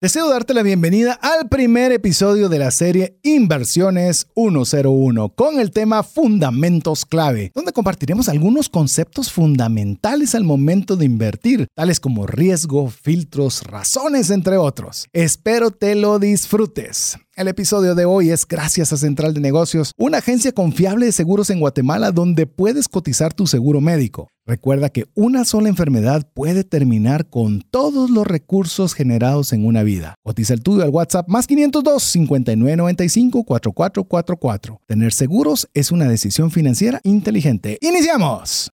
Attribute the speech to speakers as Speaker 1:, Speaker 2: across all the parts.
Speaker 1: Deseo darte la bienvenida al primer episodio de la serie Inversiones 101 con el tema Fundamentos clave, donde compartiremos algunos conceptos fundamentales al momento de invertir, tales como riesgo, filtros, razones, entre otros. Espero te lo disfrutes. El episodio de hoy es gracias a Central de Negocios, una agencia confiable de seguros en Guatemala donde puedes cotizar tu seguro médico. Recuerda que una sola enfermedad puede terminar con todos los recursos generados en una vida. Cotiza el tuyo al WhatsApp más 502 5995 4444. Tener seguros es una decisión financiera inteligente. ¡Iniciamos!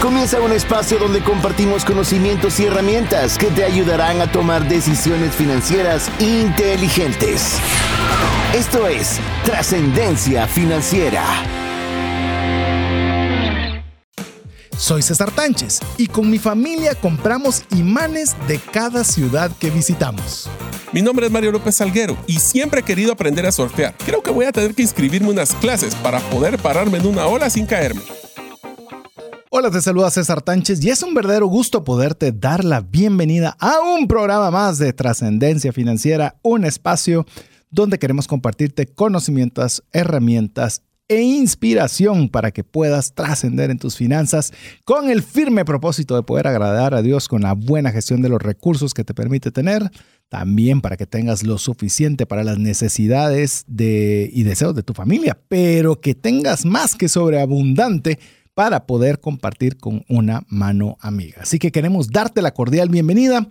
Speaker 2: Comienza un espacio donde compartimos conocimientos y herramientas que te ayudarán a tomar decisiones financieras inteligentes. Esto es Trascendencia Financiera.
Speaker 1: Soy César Tánchez y con mi familia compramos imanes de cada ciudad que visitamos.
Speaker 3: Mi nombre es Mario López Salguero y siempre he querido aprender a surfear. Creo que voy a tener que inscribirme unas clases para poder pararme en una ola sin caerme.
Speaker 1: Hola, te saluda César Tánchez y es un verdadero gusto poderte dar la bienvenida a un programa más de Trascendencia Financiera, un espacio donde queremos compartirte conocimientos, herramientas e inspiración para que puedas trascender en tus finanzas con el firme propósito de poder agradar a Dios con la buena gestión de los recursos que te permite tener, también para que tengas lo suficiente para las necesidades de, y deseos de tu familia, pero que tengas más que sobreabundante para poder compartir con una mano amiga. Así que queremos darte la cordial bienvenida,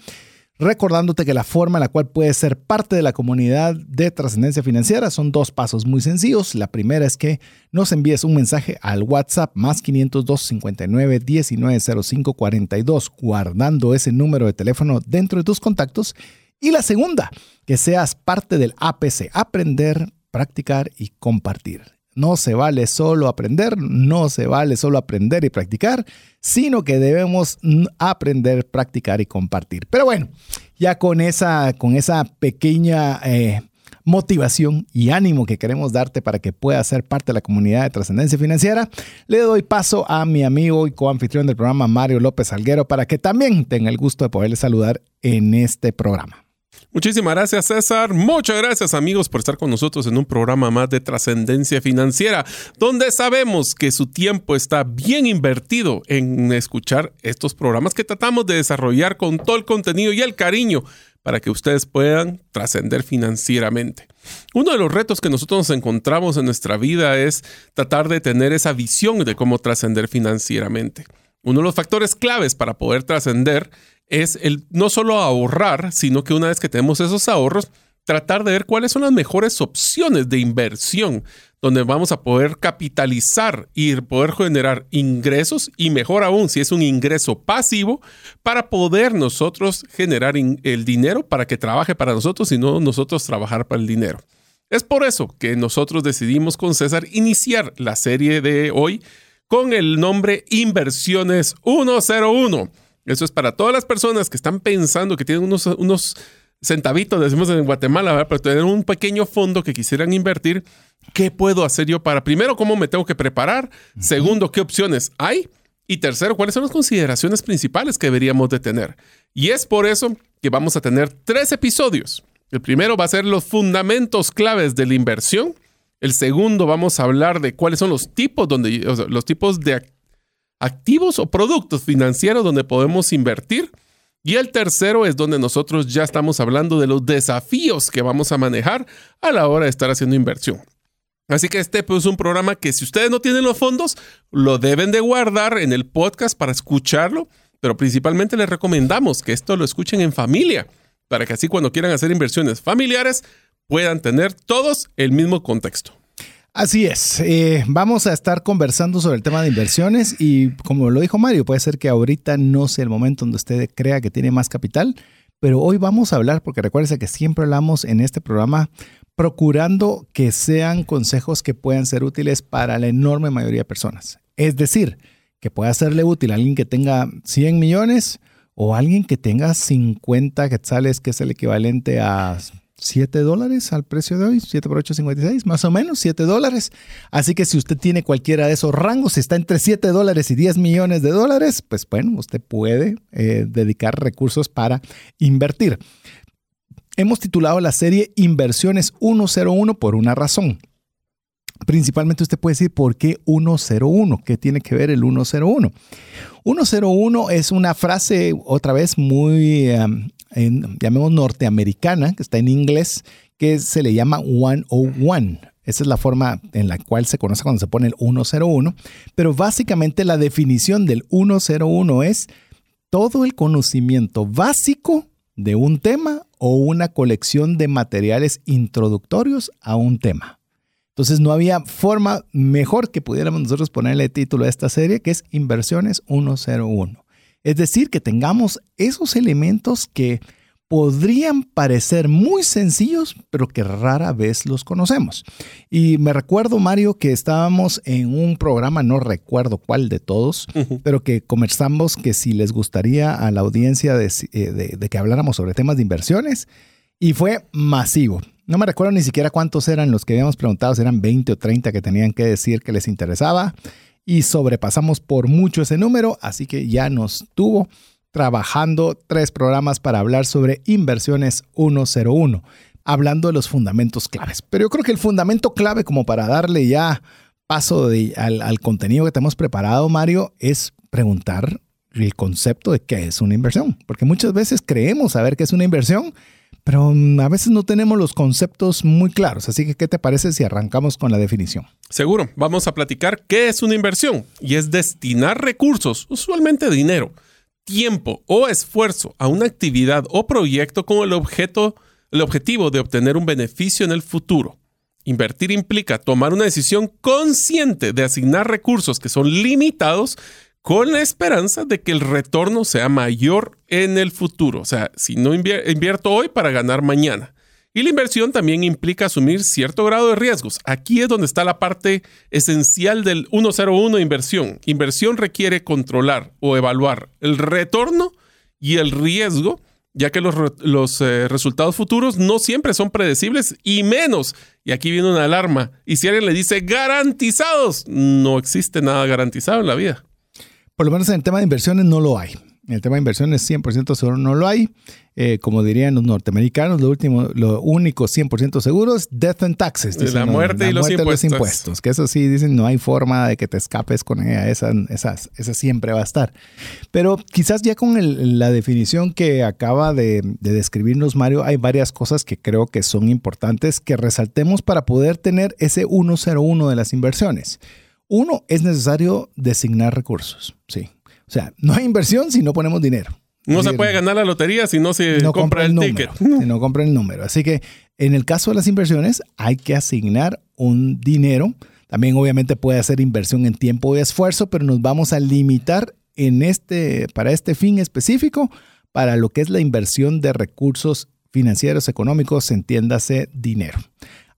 Speaker 1: recordándote que la forma en la cual puedes ser parte de la comunidad de trascendencia financiera son dos pasos muy sencillos. La primera es que nos envíes un mensaje al WhatsApp más 502 59 1905 42, guardando ese número de teléfono dentro de tus contactos. Y la segunda, que seas parte del APC, aprender, practicar y compartir. No se vale solo aprender, no se vale solo aprender y practicar, sino que debemos aprender, practicar y compartir. Pero bueno, ya con esa, con esa pequeña eh, motivación y ánimo que queremos darte para que puedas ser parte de la comunidad de trascendencia financiera, le doy paso a mi amigo y coanfitrión del programa, Mario López Alguero, para que también tenga el gusto de poderle saludar en este programa.
Speaker 3: Muchísimas gracias César, muchas gracias amigos por estar con nosotros en un programa más de trascendencia financiera, donde sabemos que su tiempo está bien invertido en escuchar estos programas que tratamos de desarrollar con todo el contenido y el cariño para que ustedes puedan trascender financieramente. Uno de los retos que nosotros nos encontramos en nuestra vida es tratar de tener esa visión de cómo trascender financieramente. Uno de los factores claves para poder trascender es el no solo ahorrar, sino que una vez que tenemos esos ahorros, tratar de ver cuáles son las mejores opciones de inversión donde vamos a poder capitalizar y poder generar ingresos y mejor aún si es un ingreso pasivo para poder nosotros generar el dinero para que trabaje para nosotros y no nosotros trabajar para el dinero. Es por eso que nosotros decidimos con César iniciar la serie de hoy con el nombre Inversiones 101 eso es para todas las personas que están pensando que tienen unos, unos centavitos, decimos en Guatemala, ¿verdad? pero tener un pequeño fondo que quisieran invertir. ¿Qué puedo hacer yo para, primero, cómo me tengo que preparar? Segundo, ¿qué opciones hay? Y tercero, ¿cuáles son las consideraciones principales que deberíamos de tener? Y es por eso que vamos a tener tres episodios. El primero va a ser los fundamentos claves de la inversión. El segundo vamos a hablar de cuáles son los tipos donde los tipos de activos o productos financieros donde podemos invertir. Y el tercero es donde nosotros ya estamos hablando de los desafíos que vamos a manejar a la hora de estar haciendo inversión. Así que este pues, es un programa que si ustedes no tienen los fondos, lo deben de guardar en el podcast para escucharlo, pero principalmente les recomendamos que esto lo escuchen en familia, para que así cuando quieran hacer inversiones familiares puedan tener todos el mismo contexto.
Speaker 1: Así es, eh, vamos a estar conversando sobre el tema de inversiones y como lo dijo Mario, puede ser que ahorita no sea el momento donde usted crea que tiene más capital, pero hoy vamos a hablar, porque recuérdese que siempre hablamos en este programa procurando que sean consejos que puedan ser útiles para la enorme mayoría de personas. Es decir, que pueda serle útil a alguien que tenga 100 millones o a alguien que tenga 50 quetzales, que es el equivalente a 7 dólares al precio de hoy, 7 por 8, 56, más o menos 7 dólares. Así que si usted tiene cualquiera de esos rangos, si está entre 7 dólares y 10 millones de dólares, pues bueno, usted puede eh, dedicar recursos para invertir. Hemos titulado la serie Inversiones 101 por una razón. Principalmente usted puede decir, ¿por qué 101? ¿Qué tiene que ver el 101? 101 es una frase, otra vez, muy, em, llamemos norteamericana, que está en inglés, que se le llama 101. Esa es la forma en la cual se conoce cuando se pone el 101. Pero básicamente la definición del 101 es todo el conocimiento básico de un tema o una colección de materiales introductorios a un tema. Entonces no había forma mejor que pudiéramos nosotros ponerle título a esta serie, que es Inversiones 101. Es decir, que tengamos esos elementos que podrían parecer muy sencillos, pero que rara vez los conocemos. Y me recuerdo, Mario, que estábamos en un programa, no recuerdo cuál de todos, pero que conversamos que si les gustaría a la audiencia de, eh, de que habláramos sobre temas de inversiones, y fue masivo. No me recuerdo ni siquiera cuántos eran los que habíamos preguntado, si eran 20 o 30 que tenían que decir que les interesaba. Y sobrepasamos por mucho ese número, así que ya nos tuvo trabajando tres programas para hablar sobre inversiones 101, hablando de los fundamentos claves. Pero yo creo que el fundamento clave, como para darle ya paso al, contenido que tenemos preparado, Mario, es preguntar el concepto de qué es una inversión. Porque muchas veces creemos saber qué es una inversión pero mm, a veces no tenemos los conceptos muy claros. Así que, ¿qué te parece si arrancamos con la definición?
Speaker 3: Seguro, vamos a platicar qué es una inversión y es destinar recursos, usualmente dinero, tiempo o esfuerzo a una actividad o proyecto con el objeto, el objetivo de obtener un beneficio en el futuro. Invertir implica tomar una decisión consciente de asignar recursos que son limitados con la esperanza de que el retorno sea mayor en el futuro. O sea, si no invierto hoy para ganar mañana. Y la inversión también implica asumir cierto grado de riesgos. Aquí es donde está la parte esencial del 101 inversión. Inversión requiere controlar o evaluar el retorno y el riesgo, ya que los, eh, resultados futuros no siempre son predecibles y menos. Y aquí viene una alarma. Y si alguien le dice garantizados, no existe nada garantizado en la vida.
Speaker 1: Por lo menos en el tema de inversiones no lo hay. En el tema de inversiones 100% seguro no lo hay. Eh, como dirían los norteamericanos, lo último, lo único 100% seguro es death and taxes.
Speaker 3: la muerte, y, los, impuestos.
Speaker 1: Que eso sí, dicen, no hay forma de que te escapes con ella. Esa, esa, siempre va a estar. Pero quizás ya con la definición que acaba de, de describirnos Mario, hay varias cosas que creo que son importantes que resaltemos para poder tener ese 101 de las inversiones. Uno, es necesario designar recursos. Sí. O sea, no hay inversión si no ponemos dinero.
Speaker 3: No se puede ganar la lotería si no se compra, el, ticket.
Speaker 1: Si no compra el número. Así que en el caso de las inversiones hay que asignar un dinero. También obviamente puede hacer inversión en tiempo y esfuerzo, pero nos vamos a limitar en este, para este fin específico para lo que es la inversión de recursos financieros, económicos, entiéndase dinero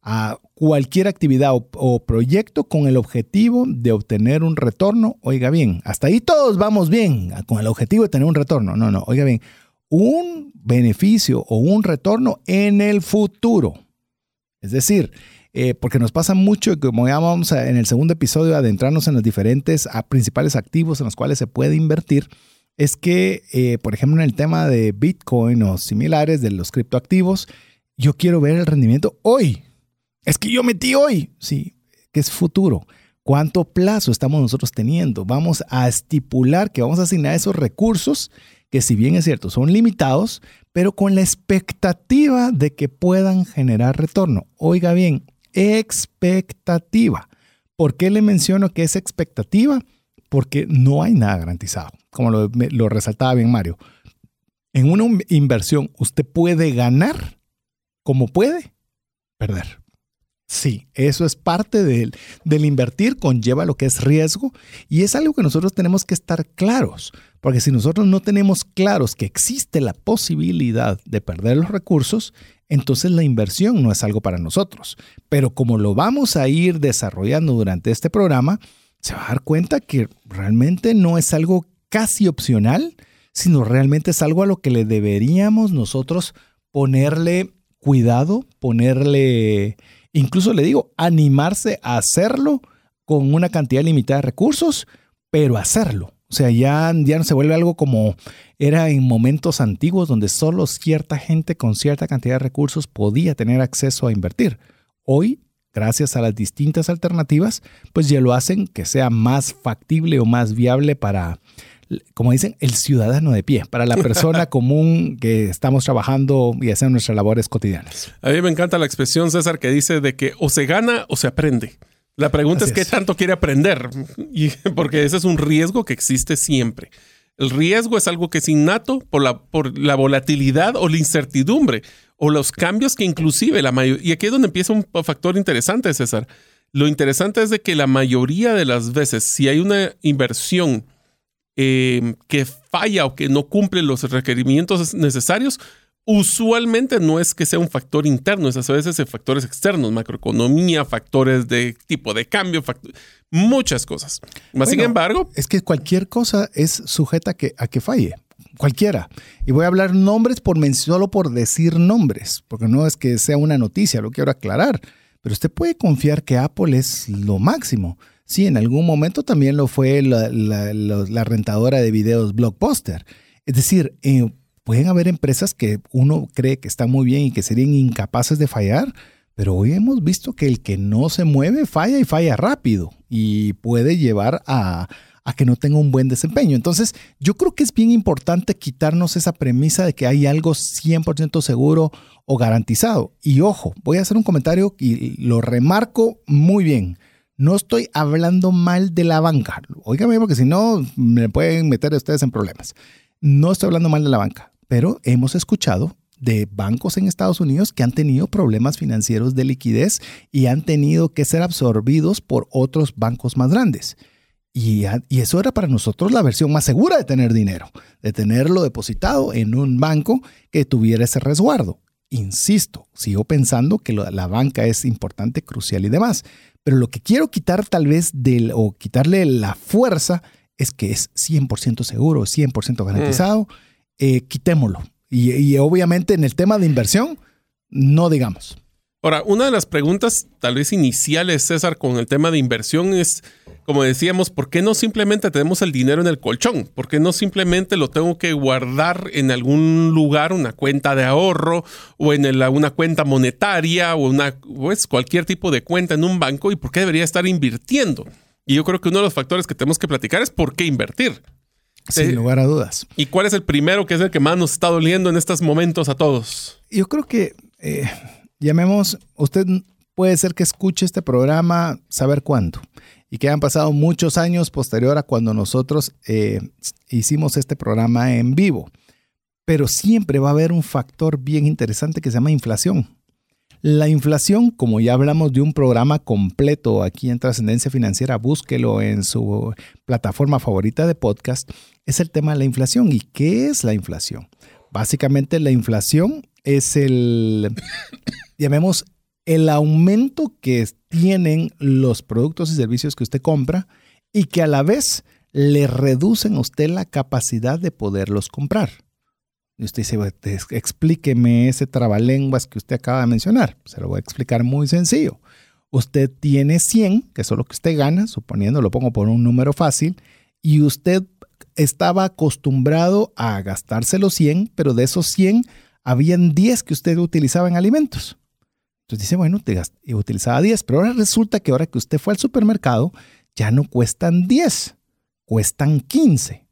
Speaker 1: a cualquier actividad o, proyecto con el objetivo de obtener un retorno. Oiga bien, hasta ahí todos vamos bien, con el objetivo de tener un retorno. No, no, oiga bien, un beneficio o un retorno en el futuro. Es decir, eh, porque nos pasa mucho, como ya vamos en el segundo episodio, adentrarnos en los diferentes principales activos en los cuales se puede invertir, es que, eh, por ejemplo, en el tema de Bitcoin o similares de los criptoactivos, yo quiero ver el rendimiento hoy, es que yo metí hoy. Sí, que es futuro. ¿Cuánto plazo estamos nosotros teniendo? Vamos a estipular que vamos a asignar esos recursos que si bien es cierto, son limitados, pero con la expectativa de que puedan generar retorno. Oiga bien, expectativa. ¿Por qué le menciono que es expectativa? Porque no hay nada garantizado, como lo, lo resaltaba bien Mario. En una inversión usted puede ganar como puede perder. Sí, eso es parte del, del, invertir, conlleva lo que es riesgo y es algo que nosotros tenemos que estar claros, porque si nosotros no tenemos claros que existe la posibilidad de perder los recursos, entonces la inversión no es algo para nosotros. Pero como lo vamos a ir desarrollando durante este programa, se va a dar cuenta que realmente no es algo casi opcional, sino realmente es algo a lo que le deberíamos nosotros ponerle cuidado, ponerle, incluso le digo, animarse a hacerlo con una cantidad limitada de recursos, pero hacerlo. O sea, ya, ya no se vuelve algo como era en momentos antiguos donde solo cierta gente con cierta cantidad de recursos podía tener acceso a invertir. Hoy, gracias a las distintas alternativas, pues ya lo hacen que sea más factible o más viable para, como dicen, el ciudadano de pie, para la persona común que estamos trabajando y haciendo nuestras labores cotidianas.
Speaker 3: A mí me encanta la expresión, César, que dice de que o se gana o se aprende. La pregunta es qué tanto quiere aprender, y, porque ese es un riesgo que existe siempre. El riesgo es algo que es innato por la, por la volatilidad o la incertidumbre o los cambios que inclusive la mayoría... Y aquí es donde empieza un factor interesante, César. Lo interesante es de que la mayoría de las veces, si hay una inversión eh, que falla o que no cumple los requerimientos necesarios, usualmente no es que sea un factor interno, es a veces factores externos, macroeconomía, factores de tipo de cambio, muchas cosas. sin embargo...
Speaker 1: Es que cualquier cosa es sujeta a que, a que falle. Cualquiera. Y voy a hablar nombres por solo por decir nombres, porque no es que sea una noticia, lo quiero aclarar. Pero usted puede confiar que Apple es lo máximo. Sí, en algún momento también lo fue la, rentadora de videos Blockbuster. Es decir, eh, pueden haber empresas que uno cree que están muy bien y que serían incapaces de fallar, pero hoy hemos visto que el que no se mueve falla y falla rápido y puede llevar a, que no tenga un buen desempeño. Entonces, yo creo que es bien importante quitarnos esa premisa de que hay algo 100% seguro o garantizado. Y ojo, voy a hacer un comentario y lo remarco muy bien. No estoy hablando mal de la banca. Óigame, porque si no, me pueden meter ustedes en problemas. No estoy hablando mal de la banca, pero hemos escuchado de bancos en Estados Unidos que han tenido problemas financieros de liquidez y han tenido que ser absorbidos por otros bancos más grandes. Y, y, eso era para nosotros la versión más segura de tener dinero, de tenerlo depositado en un banco que tuviera ese resguardo. Insisto, sigo pensando que la banca es importante, crucial y demás, pero lo que quiero quitar tal vez del, o quitarle la fuerza es que es 100% seguro, 100% garantizado, mm. eh, quitémoslo. Y, obviamente en el tema de inversión, no digamos.
Speaker 3: Ahora, una de las preguntas tal vez iniciales, César, con el tema de inversión es, como decíamos, ¿por qué no simplemente tenemos el dinero en el colchón? ¿Por qué no simplemente lo tengo que guardar en algún lugar, una cuenta de ahorro o en una cuenta monetaria o una, pues, cualquier tipo de cuenta en un banco? ¿Y por qué debería estar invirtiendo? Y yo creo que uno de los factores que tenemos que platicar es por qué invertir.
Speaker 1: Sin eh, lugar a dudas.
Speaker 3: ¿Y cuál es el primero que es el que más nos está doliendo en estos momentos a todos?
Speaker 1: Yo creo que, eh, llamemos, usted puede ser que escuche este programa saber cuándo y que han pasado muchos años posterior a cuando nosotros eh, hicimos este programa en vivo. Pero siempre va a haber un factor bien interesante que se llama inflación. La inflación, como ya hablamos de un programa completo aquí en Trascendencia Financiera, búsquelo en su plataforma favorita de podcast, es el tema de la inflación. ¿Y qué es la inflación? Básicamente la inflación es el, llamemos, el aumento que tienen los productos y servicios que usted compra y que a la vez le reducen a usted la capacidad de poderlos comprar. Y usted dice, explíqueme ese trabalenguas que usted acaba de mencionar. Se lo voy a explicar muy sencillo. Usted tiene 100, que es lo que usted gana, suponiendo, lo pongo por un número fácil, y usted estaba acostumbrado a gastarse los 100, pero de esos 100 habían 10 que usted utilizaba en alimentos. Entonces dice, bueno, te utilizaba 10, pero ahora resulta que ahora que usted fue al supermercado, ya no cuestan 10, cuestan 15.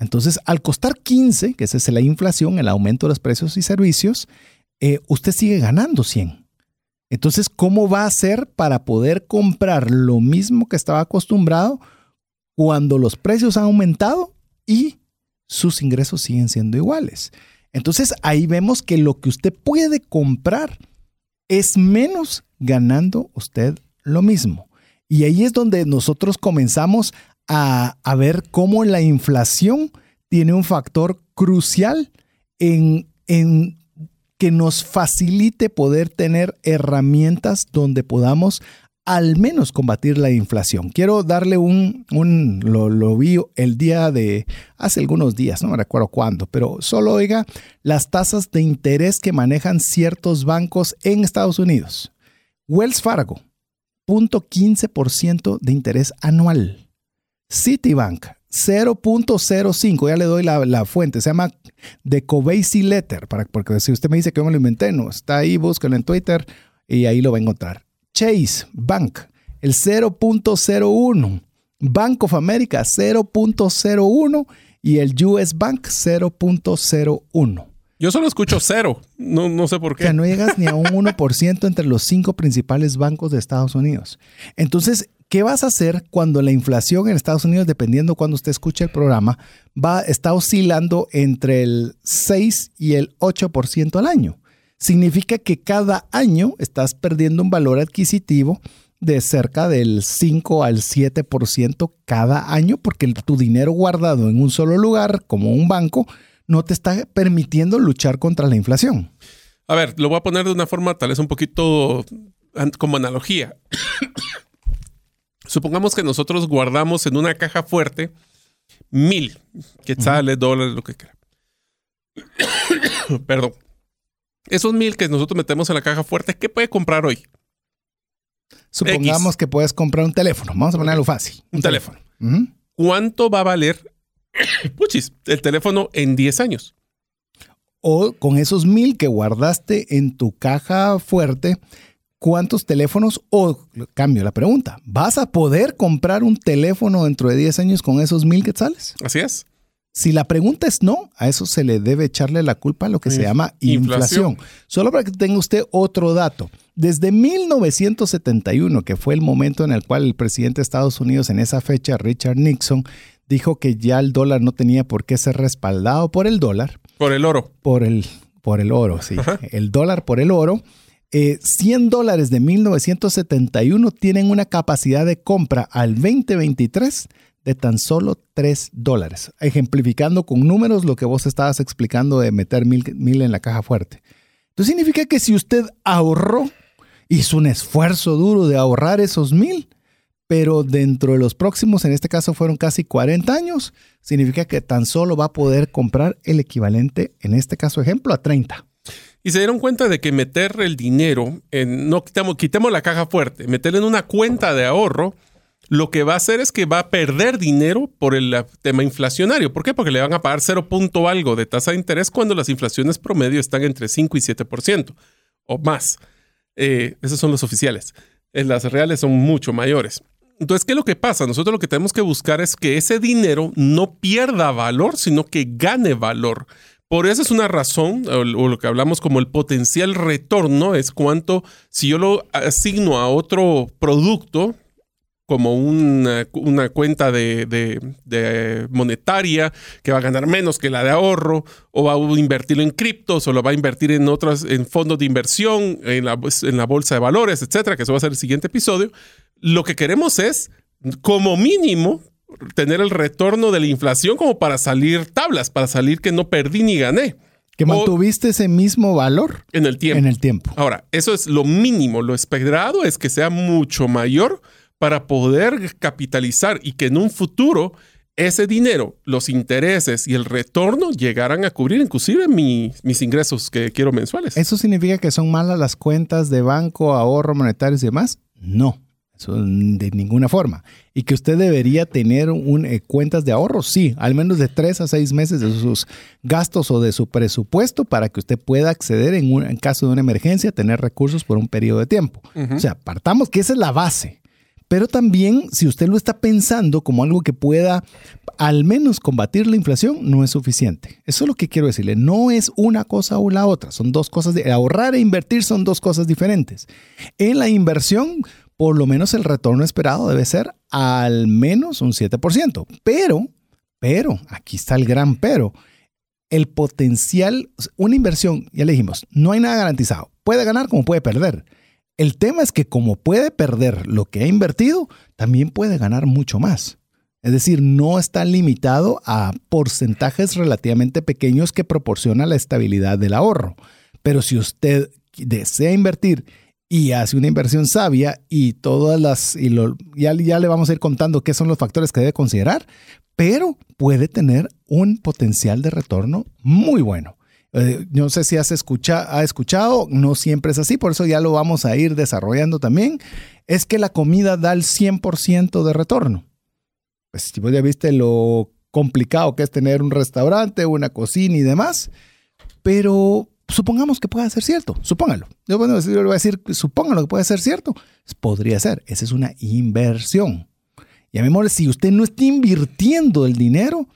Speaker 1: Entonces, al costar 15, que esa es la inflación, el aumento de los precios y servicios, eh, usted sigue ganando 100. Entonces, ¿cómo va a hacer para poder comprar lo mismo que estaba acostumbrado cuando los precios han aumentado y sus ingresos siguen siendo iguales? Entonces, ahí vemos que lo que usted puede comprar es menos ganando usted lo mismo. Y ahí es donde nosotros comenzamos a, ver cómo la inflación tiene un factor crucial en, que nos facilite poder tener herramientas donde podamos al menos combatir la inflación. Quiero darle un, un lo, vi el día de, hace algunos días, no me recuerdo cuándo, pero solo oiga las tasas de interés que manejan ciertos bancos en Estados Unidos. Wells Fargo, 0.15% de interés anual. Citibank, 0.05, ya le doy la, la, fuente, se llama The Covey Letter, para, porque si usted me dice que yo me lo inventé, no, está ahí, búsquelo en Twitter y ahí lo va a encontrar. Chase Bank, el 0.01. Bank of America, 0.01. Y el US Bank, 0.01.
Speaker 3: Yo solo escucho cero. No, no sé por qué.
Speaker 1: O sea, no llegas ni a un 1% entre los cinco principales bancos de Estados Unidos. Entonces, ¿qué vas a hacer cuando la inflación en Estados Unidos, dependiendo cuando usted escuche el programa, va, está oscilando entre el 6 y el 8% al año? Significa que cada año estás perdiendo un valor adquisitivo de cerca del 5 al 7% cada año porque tu dinero guardado en un solo lugar, como un banco, no te está permitiendo luchar contra la inflación.
Speaker 3: A ver, lo voy a poner de una forma tal vez un poquito como analogía. Supongamos que nosotros guardamos en una caja fuerte mil quetzales, dólares, lo que quiera. Perdón. Esos mil que nosotros metemos en la caja fuerte, ¿qué puede comprar hoy?
Speaker 1: Supongamos que puedes comprar un teléfono. Vamos a ponerlo fácil.
Speaker 3: Un, teléfono. ¿Cuánto va a valer puchis, el teléfono en 10 años?
Speaker 1: O con esos mil que guardaste en tu caja fuerte, ¿cuántos teléfonos? O cambio la pregunta, ¿vas a poder comprar un teléfono dentro de 10 años con esos mil quetzales?
Speaker 3: Así es.
Speaker 1: Si la pregunta es no, a eso se le debe echarle la culpa a lo que se llama inflación. Solo para que tenga usted otro dato. Desde 1971, que fue el momento en el cual el presidente de Estados Unidos en esa fecha, Richard Nixon, dijo que ya el dólar no tenía por qué ser respaldado por el dólar.
Speaker 3: Por el oro.
Speaker 1: Por el, por el oro, sí. El dólar por el oro. 100 eh, dólares de 1971 tienen una capacidad de compra al 2023 de tan solo 3 dólares, ejemplificando con números lo que vos estabas explicando de meter mil, mil en la caja fuerte. Esto significa que si usted ahorró, hizo un esfuerzo duro de ahorrar esos mil, pero dentro de los próximos, en este caso fueron casi 40 años, significa que tan solo va a poder comprar el equivalente, en este caso ejemplo, a 30.
Speaker 3: Y se dieron cuenta de que meter el dinero, en, no quitamos, quitemos la caja fuerte, meterlo en una cuenta de ahorro, lo que va a hacer es que va a perder dinero por el tema inflacionario. ¿Por qué? Porque le van a pagar 0 punto algo de tasa de interés cuando las inflaciones promedio están entre 5 y 7% o más. Eh, esos son los oficiales. Eh, las reales son mucho mayores. Entonces, ¿qué es lo que pasa? Nosotros lo que tenemos que buscar es que ese dinero no pierda valor, sino que gane valor. Por eso es una razón, o lo que hablamos como el potencial retorno, es cuánto, si yo lo asigno a otro producto, como una, cuenta de, monetaria que va a ganar menos que la de ahorro, o va a invertirlo en criptos, o lo va a invertir en otros, en fondos de inversión, en la, en la bolsa de valores, etcétera, que eso va a ser el siguiente episodio. Lo que queremos es, como mínimo, tener el retorno de la inflación como para salir tablas, para salir que no perdí ni gané.
Speaker 1: Que mantuviste ese mismo valor
Speaker 3: en el tiempo.
Speaker 1: En el tiempo.
Speaker 3: Ahora, eso es lo mínimo. Lo esperado es que sea mucho mayor para poder capitalizar y que en un futuro ese dinero, los intereses y el retorno llegaran a cubrir inclusive mis ingresos que quiero mensuales.
Speaker 1: ¿Eso significa que son malas las cuentas de banco, ahorro monetarios y demás? No, eso de ninguna forma. ¿Y que usted debería tener un, eh, cuentas de ahorro? Sí, al menos de tres a seis meses de sus gastos o de su presupuesto para que usted pueda acceder en, un, en caso de una emergencia, tener recursos por un periodo de tiempo. O sea, partamos que esa es la base. Pero también, si usted lo está pensando como algo que pueda al menos combatir la inflación, no es suficiente. Eso es lo que quiero decirle. No es una cosa o la otra. Son dos cosas. Ahorrar e invertir son dos cosas diferentes. En la inversión, por lo menos el retorno esperado debe ser al menos un 7%. Pero, pero, aquí está el gran pero. El potencial, una inversión, ya le dijimos, no hay nada garantizado. Puede ganar como puede perder. El tema es que como puede perder lo que ha invertido, también puede ganar mucho más. Es decir, no está limitado a porcentajes relativamente pequeños que proporciona la estabilidad del ahorro. Pero si usted desea invertir y hace una inversión sabia y todas las, y lo, ya, ya le vamos a ir contando qué son los factores que debe considerar, pero puede tener un potencial de retorno muy bueno. Eh, no sé si has escucha, ha escuchado, no siempre es así, por eso ya lo vamos a ir desarrollando también. Es que la comida da el 100% de retorno. Pues si vos ya viste lo complicado que es tener un restaurante, una cocina y demás, pero supongamos que pueda ser cierto, supóngalo. Yo, bueno, yo le voy a decir, supóngalo que puede ser cierto. Podría ser, esa es una inversión. Llamémosle, si usted no está invirtiendo el dinero,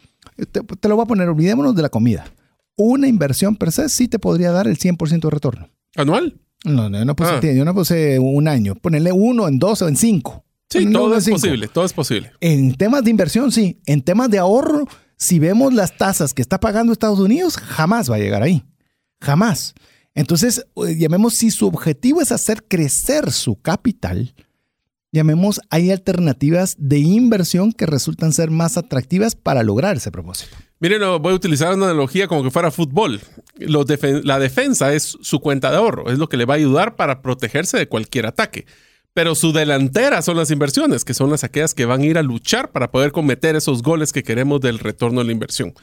Speaker 1: te, te, lo voy a poner, olvidémonos de la comida. Una inversión per se sí te podría dar el 100% de retorno.
Speaker 3: ¿Anual?
Speaker 1: No, no, no puse, ah. yo no puse un año. Ponerle uno en dos o en cinco.
Speaker 3: Sí, todo es posible, todo es posible.
Speaker 1: En temas de inversión, sí. En temas de ahorro, si vemos las tasas que está pagando Estados Unidos, jamás va a llegar ahí. Jamás. Entonces, eh, llamemos si su objetivo es hacer crecer su capital, llamemos, hay alternativas de inversión que resultan ser más atractivas para lograr ese propósito.
Speaker 3: Miren, voy a utilizar una analogía como que fuera fútbol. la defensa es su cuenta de ahorro, es lo que le va a ayudar para protegerse de cualquier ataque. Pero su delantera son las inversiones, que son las aquellas que van a ir a luchar para poder cometer esos goles que queremos del retorno de la inversión.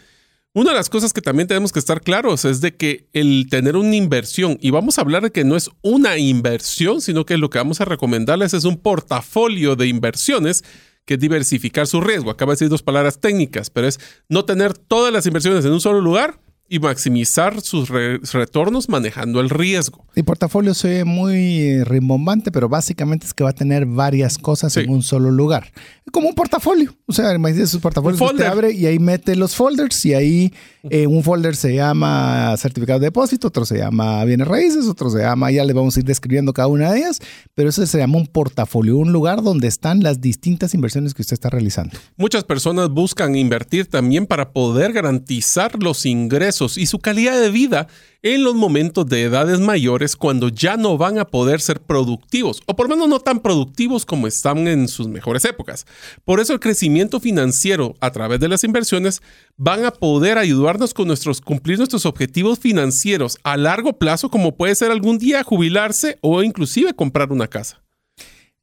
Speaker 3: Una de las cosas que también tenemos que estar claros es de que el tener una inversión, y vamos a hablar de que no es una inversión, sino que lo que vamos a recomendarles es un portafolio de inversiones que diversificar su riesgo. Acaba de decir dos palabras técnicas, pero es no tener todas las inversiones en un solo lugar, y maximizar sus retornos manejando el riesgo.
Speaker 1: El portafolio se ve muy eh, rimbombante, pero básicamente es que va a tener varias cosas en un solo lugar. Como un portafolio. O sea, imagínate sus portafolios usted abre y ahí mete los folders y ahí eh, un folder se llama certificado de depósito, otro se llama bienes raíces, otro se llama, ya le vamos a ir describiendo cada una de ellas, pero eso se llama un portafolio, un lugar donde están las distintas inversiones que usted está realizando.
Speaker 3: Muchas personas buscan invertir también para poder garantizar los ingresos y su calidad de vida en los momentos de edades mayores cuando ya no van a poder ser productivos, o por lo menos no tan productivos como están en sus mejores épocas. Por eso el crecimiento financiero a través de las inversiones van a poder ayudarnos con nuestros cumplir nuestros objetivos financieros a largo plazo, como puede ser algún día jubilarse o inclusive comprar una casa.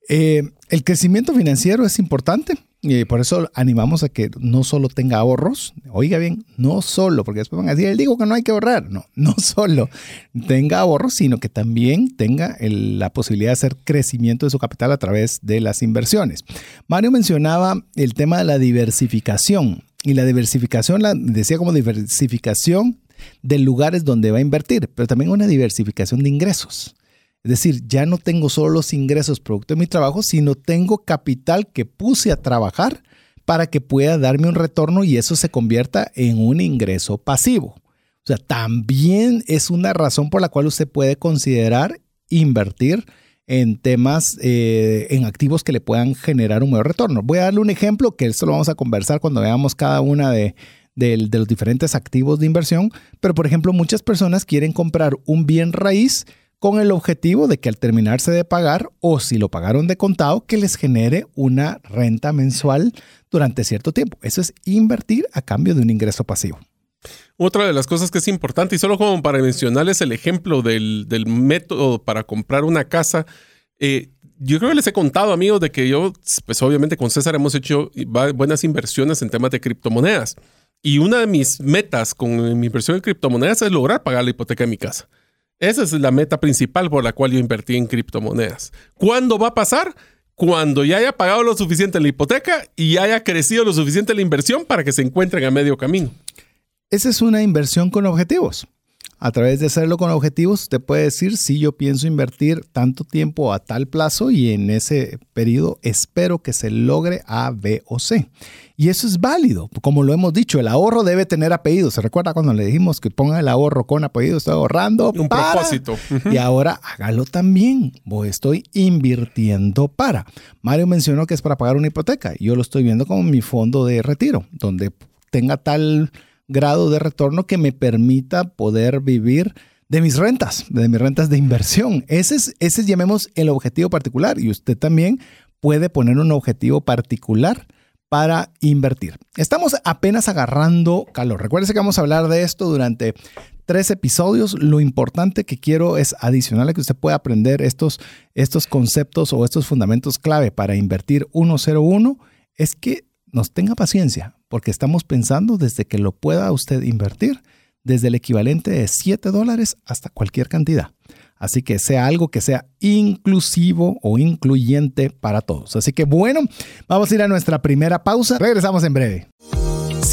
Speaker 1: Eh, el crecimiento financiero es importante. Y por eso animamos a que no solo tenga ahorros, oiga bien, no solo, porque después van a decir, él dijo que no hay que ahorrar, no, no solo tenga ahorros, sino que también tenga la posibilidad de hacer crecimiento de su capital a través de las inversiones. Mario mencionaba el tema de la diversificación y la diversificación, la decía como diversificación de lugares donde va a invertir, pero también una diversificación de ingresos. Es decir, ya no tengo solo los ingresos producto de mi trabajo, sino tengo capital que puse a trabajar para que pueda darme un retorno y eso se convierta en un ingreso pasivo. O sea, también es una razón por la cual usted puede considerar invertir en temas, eh, en activos que le puedan generar un mayor retorno. Voy a darle un ejemplo que esto lo vamos a conversar cuando veamos cada una de, de, los diferentes activos de inversión. Pero, por ejemplo, muchas personas quieren comprar un bien raíz con el objetivo de que al terminarse de pagar o si lo pagaron de contado, que les genere una renta mensual durante cierto tiempo. Eso es invertir a cambio de un ingreso pasivo.
Speaker 3: Otra de las cosas que es importante, y solo como para mencionarles el ejemplo del, método para comprar una casa, eh, yo creo que les he contado, amigos, de que yo, pues obviamente con César hemos hecho buenas inversiones en temas de criptomonedas. Y una de mis metas con mi inversión en criptomonedas es lograr pagar la hipoteca de mi casa. Esa es la meta principal por la cual yo invertí en criptomonedas. ¿Cuándo va a pasar? Cuando ya haya pagado lo suficiente la hipoteca y haya crecido lo suficiente la inversión para que se encuentren a medio camino.
Speaker 1: Esa es una inversión con objetivos. A través de hacerlo con objetivos, usted puede decir si yo pienso invertir tanto tiempo a tal plazo y en ese periodo espero que se logre A, B o C. Y eso es válido. Como lo hemos dicho, el ahorro debe tener apellido. ¿Se recuerda cuando le dijimos que ponga el ahorro con apellido? Estoy ahorrando.
Speaker 3: Un propósito.
Speaker 1: Y ahora hágalo también. estoy invirtiendo para. Mario mencionó que es para pagar una hipoteca. Yo lo estoy viendo como mi fondo de retiro, donde tenga tal grado de retorno que me permita poder vivir de mis rentas, de mis rentas de inversión. Ese es, ese es, llamemos, el objetivo particular. Y usted también puede poner un objetivo particular para invertir. Estamos apenas agarrando calor. Recuerde que vamos a hablar de esto durante tres episodios. Lo importante que quiero es adicional a que usted pueda aprender estos, estos conceptos o estos fundamentos clave para invertir 101, es que nos tenga paciencia, porque estamos pensando desde que lo pueda usted invertir, desde el equivalente de 7 dólares hasta cualquier cantidad. Así que sea algo que sea inclusivo o incluyente para todos. Así que bueno, vamos a ir a nuestra primera pausa. Regresamos en breve.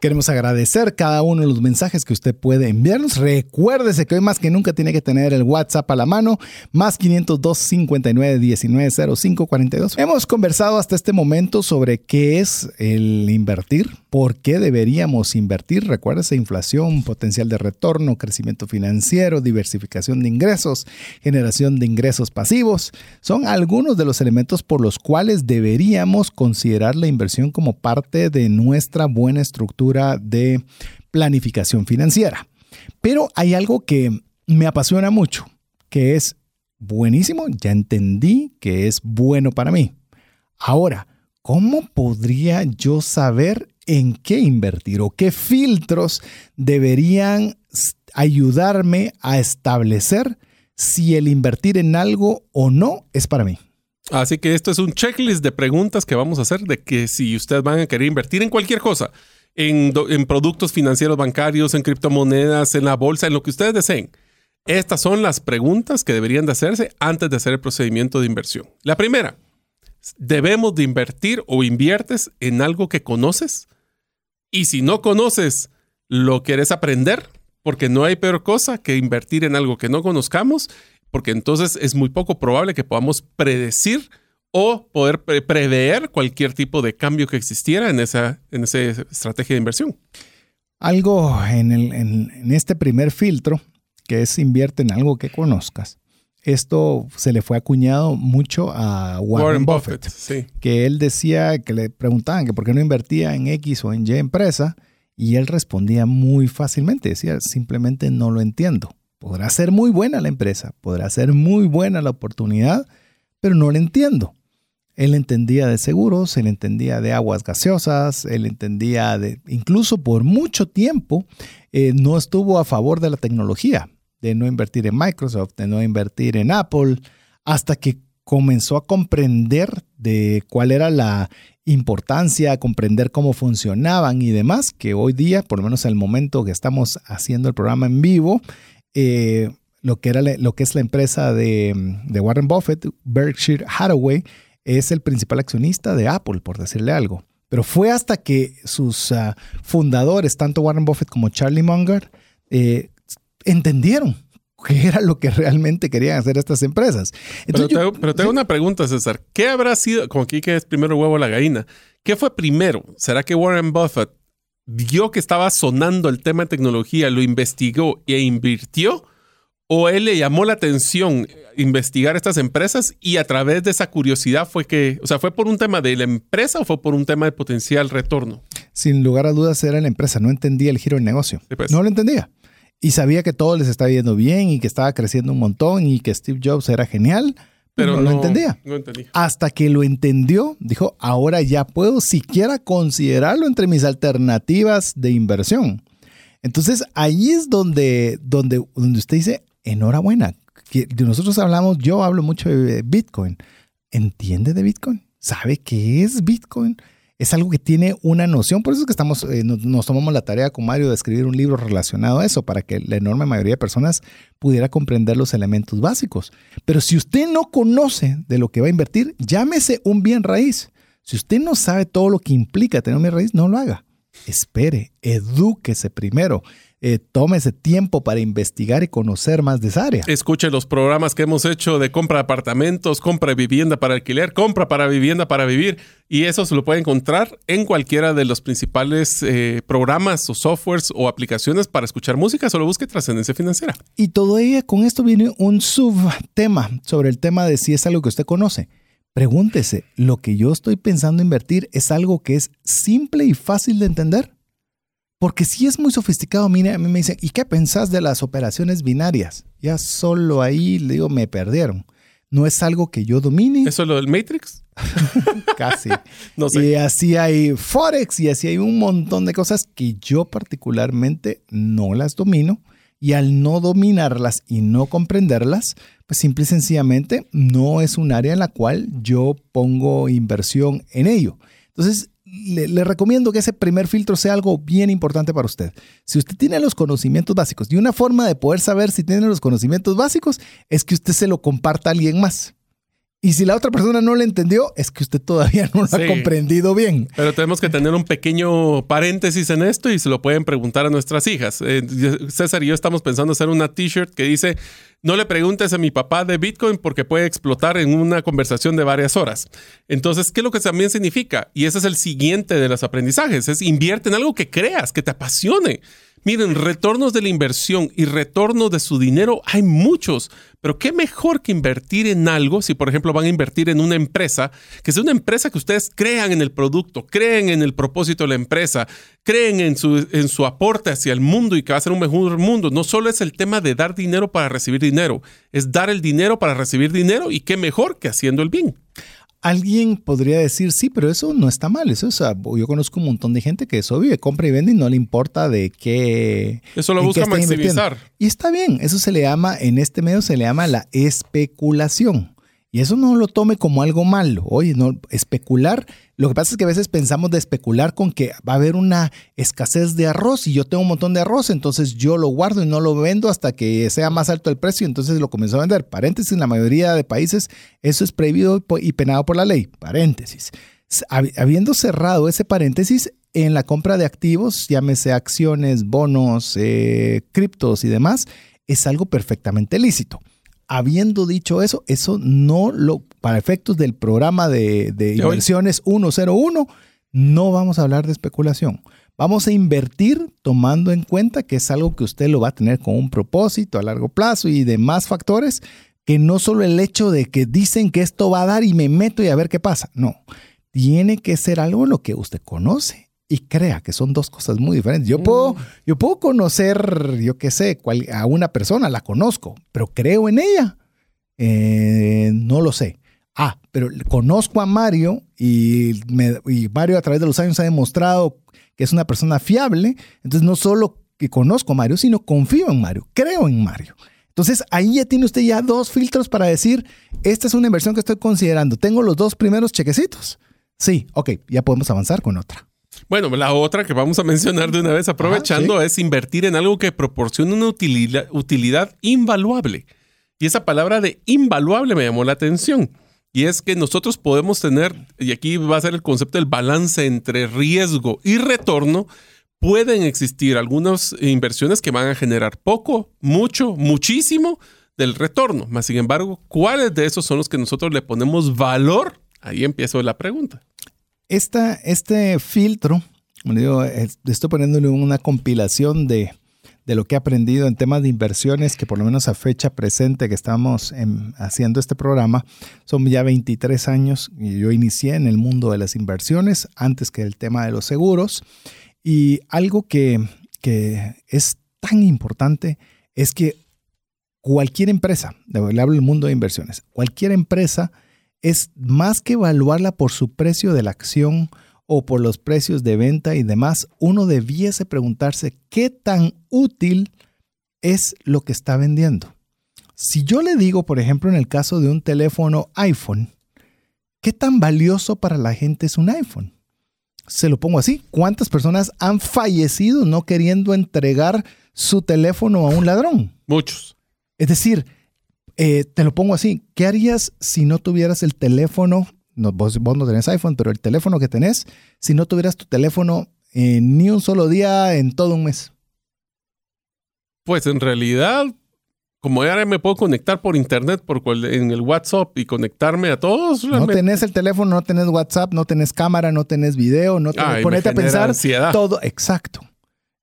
Speaker 1: Queremos agradecer cada uno de los mensajes que usted puede enviarnos. Recuérdese que hoy más que nunca tiene que tener el WhatsApp a la mano, más 502 59 19 05 42. Hemos conversado hasta este momento sobre qué es el invertir, por qué deberíamos invertir. Recuérdese, inflación, potencial de retorno, crecimiento financiero, diversificación de ingresos, generación de ingresos pasivos. Son algunos de los elementos por los cuales deberíamos considerar la inversión como parte de nuestra buena estructura de planificación financiera. Pero hay algo que me apasiona mucho, que es buenísimo, ya entendí que es bueno para mí. Ahora, ¿cómo podría yo saber en qué invertir o qué filtros deberían ayudarme a establecer si el invertir en algo o no es para mí?
Speaker 3: Así que esto es un checklist de preguntas que vamos a hacer de que si ustedes van a querer invertir en cualquier cosa, en, productos financieros bancarios, en criptomonedas, en la bolsa, en lo que ustedes deseen. Estas son las preguntas que deberían de hacerse antes de hacer el procedimiento de inversión. La primera, ¿debemos de invertir o inviertes en algo que conoces? Y si no conoces, ¿lo quieres aprender? Porque no hay peor cosa que invertir en algo que no conozcamos, porque entonces es muy poco probable que podamos predecir o poder prever cualquier tipo de cambio que existiera en esa, en esa estrategia de inversión.
Speaker 1: Algo en, el, en, este primer filtro, que es invierte en algo que conozcas. Esto se le fue acuñado mucho a Warren, Buffett, que él decía que le preguntaban que por qué no invertía en X o en Y empresa y él respondía muy fácilmente, decía simplemente no lo entiendo. Podrá ser muy buena la empresa, podrá ser muy buena la oportunidad, pero no lo entiendo. Él entendía de seguros, él entendía de aguas gaseosas, él entendía de, incluso por mucho tiempo, eh, no estuvo a favor de la tecnología, de no invertir en Microsoft, de no invertir en Apple, hasta que comenzó a comprender de cuál era la importancia, comprender cómo funcionaban y demás, que hoy día, por lo menos en el momento que estamos haciendo el programa en vivo, eh, lo, que era, lo que es la empresa de, de Warren Buffett, Berkshire Hathaway, es el principal accionista de Apple, por decirle algo. Pero fue hasta que sus ah, fundadores, tanto Warren Buffett como Charlie Munger, eh, entendieron qué era lo que realmente querían hacer estas empresas.
Speaker 3: pero, tengo, una pregunta, César. ¿Qué habrá sido, como aquí que es primero el huevo la gallina? ¿Qué fue primero? ¿Será que Warren Buffett vio que estaba sonando el tema de tecnología, lo investigó e invirtió? ¿O él le llamó la atención investigar estas empresas y a través de esa curiosidad fue que, o sea, fue por un tema de la empresa o fue por un tema de potencial retorno?
Speaker 1: Sin lugar a dudas era la empresa, no entendía el giro del negocio. Pues. No lo entendía. Y sabía que todo les estaba yendo bien y que estaba creciendo un montón y que Steve Jobs era genial,
Speaker 3: Pero
Speaker 1: no, lo entendía.
Speaker 3: No entendía.
Speaker 1: Hasta que lo entendió, dijo, ahora ya puedo siquiera considerarlo entre mis alternativas de inversión. Entonces ahí es donde, donde, donde usted dice, enhorabuena. Nosotros hablamos, yo hablo mucho de Bitcoin. ¿Entiende de Bitcoin? ¿Sabe qué es Bitcoin? es algo que tiene una noción. Por eso es que estamos, eh, nos, tomamos la tarea con Mario de escribir un libro relacionado a eso, para que la enorme mayoría de personas pudiera comprender los elementos básicos. Pero si usted no conoce de lo que va a invertir, llámese un bien raíz. Si usted no sabe todo lo que implica tener un bien raíz, no lo haga. Espere, edúquese primero eh, tome ese tiempo para investigar y conocer más de esa área.
Speaker 3: Escuche los programas que hemos hecho de compra de apartamentos, compra de vivienda para alquiler, compra para vivienda para vivir. Y eso se lo puede encontrar en cualquiera de los principales eh, programas o softwares o aplicaciones para escuchar música. Solo busque trascendencia financiera.
Speaker 1: Y todo ello, con esto viene un subtema sobre el tema de si es algo que usted conoce. Pregúntese, ¿lo que yo estoy pensando invertir es algo que es simple y fácil de entender? Porque si es muy sofisticado, mire, a mí me dicen, ¿y qué pensás de las operaciones binarias? Ya solo ahí, le digo, me perdieron. No es algo que yo domine.
Speaker 3: ¿Eso es lo del Matrix?
Speaker 1: Casi. no sé. Y así hay Forex y así hay un montón de cosas que yo particularmente no las domino. Y al no dominarlas y no comprenderlas, pues simple y sencillamente no es un área en la cual yo pongo inversión en ello. Entonces, le, recomiendo que ese primer filtro sea algo bien importante para usted. Si usted tiene los conocimientos básicos y una forma de poder saber si tiene los conocimientos básicos es que usted se lo comparta a alguien más. Y si la otra persona no le entendió, es que usted todavía no lo ha comprendido bien.
Speaker 3: Pero tenemos que tener un pequeño paréntesis en esto y se lo pueden preguntar a nuestras hijas. Eh, César y yo estamos pensando hacer una t-shirt que dice, no le preguntes a mi papá de Bitcoin porque puede explotar en una conversación de varias horas. Entonces, ¿qué es lo que también significa? Y ese es el siguiente de los aprendizajes, es invierte en algo que creas, que te apasione. Miren, retornos de la inversión y retornos de su dinero hay muchos, pero qué mejor que invertir en algo, si por ejemplo van a invertir en una empresa, que sea una empresa que ustedes crean en el producto, creen en el propósito de la empresa, creen en su, en su aporte hacia el mundo y que va a ser un mejor mundo. No solo es el tema de dar dinero para recibir dinero, es dar el dinero para recibir dinero y qué mejor que haciendo el bien.
Speaker 1: Alguien podría decir, sí, pero eso no está mal. Eso yo conozco un montón de gente que eso vive, compra y vende y no le importa de qué.
Speaker 3: Eso lo busca maximizar.
Speaker 1: Y está bien, eso se le llama, en este medio se le llama la especulación. Y eso no lo tome como algo malo. Oye, no, especular, lo que pasa es que a veces pensamos de especular con que va a haber una escasez de arroz y yo tengo un montón de arroz, entonces yo lo guardo y no lo vendo hasta que sea más alto el precio, entonces lo comienzo a vender. Paréntesis, en la mayoría de países eso es prohibido y penado por la ley. Paréntesis. Habiendo cerrado ese paréntesis, en la compra de activos, llámese acciones, bonos, eh, criptos y demás, es algo perfectamente lícito habiendo dicho eso, eso no lo, para efectos del programa de, inversiones 101, no vamos a hablar de especulación. Vamos a invertir tomando en cuenta que es algo que usted lo va a tener con un propósito a largo plazo y demás factores, que no solo el hecho de que dicen que esto va a dar y me meto y a ver qué pasa. No, tiene que ser algo en lo que usted conoce y crea que son dos cosas muy diferentes. Yo puedo, mm. yo puedo conocer, yo qué sé, a una persona, la conozco, pero creo en ella. Eh, no lo sé. Ah, pero conozco a Mario y, y Mario a través de los años ha demostrado que es una persona fiable. Entonces no solo que conozco a Mario, sino confío en Mario, creo en Mario. Entonces ahí ya tiene usted ya dos filtros para decir, esta es una inversión que estoy considerando. ¿Tengo los dos primeros chequecitos? Sí, ok, ya podemos avanzar con otra.
Speaker 3: Bueno, la otra que vamos a mencionar de una vez aprovechando es invertir en algo que proporcione una utilidad, invaluable. Y esa palabra de invaluable me llamó la atención. Y es que nosotros podemos tener, y aquí va a ser el concepto del balance entre riesgo y retorno, pueden existir algunas inversiones que van a generar poco, mucho, muchísimo del retorno. Más sin embargo, ¿cuáles de esos son los que nosotros le ponemos valor? Ahí empiezo la pregunta
Speaker 1: este filtro, estoy poniéndole una compilación de, lo que he aprendido en temas de inversiones, que por lo menos a fecha presente que estamos haciendo este programa, son ya 23 años y yo inicié en el mundo de las inversiones antes que el tema de los seguros. Y algo que, que es tan importante es que cualquier empresa, le hablo del mundo de inversiones, cualquier empresa es más que evaluarla por su precio de la acción o por los precios de venta y demás, uno debiese preguntarse qué tan útil es lo que está vendiendo. Si yo le digo, por ejemplo, en el caso de un teléfono iPhone, ¿qué tan valioso para la gente es un iPhone? Se lo pongo así, ¿cuántas personas han fallecido no queriendo entregar su teléfono a un ladrón?
Speaker 3: Muchos.
Speaker 1: Es decir, eh, te lo pongo así, ¿qué harías si no tuvieras el teléfono? No, vos, no tenés iPhone, pero el teléfono que tenés, si no tuvieras tu teléfono en ni un solo día en todo un mes.
Speaker 3: Pues en realidad, como ahora me puedo conectar por internet, por en el WhatsApp y conectarme a todos.
Speaker 1: No tenés el teléfono, no tenés WhatsApp, no tenés cámara, no tenés video, no tenés, ponete a pensar todo, exacto.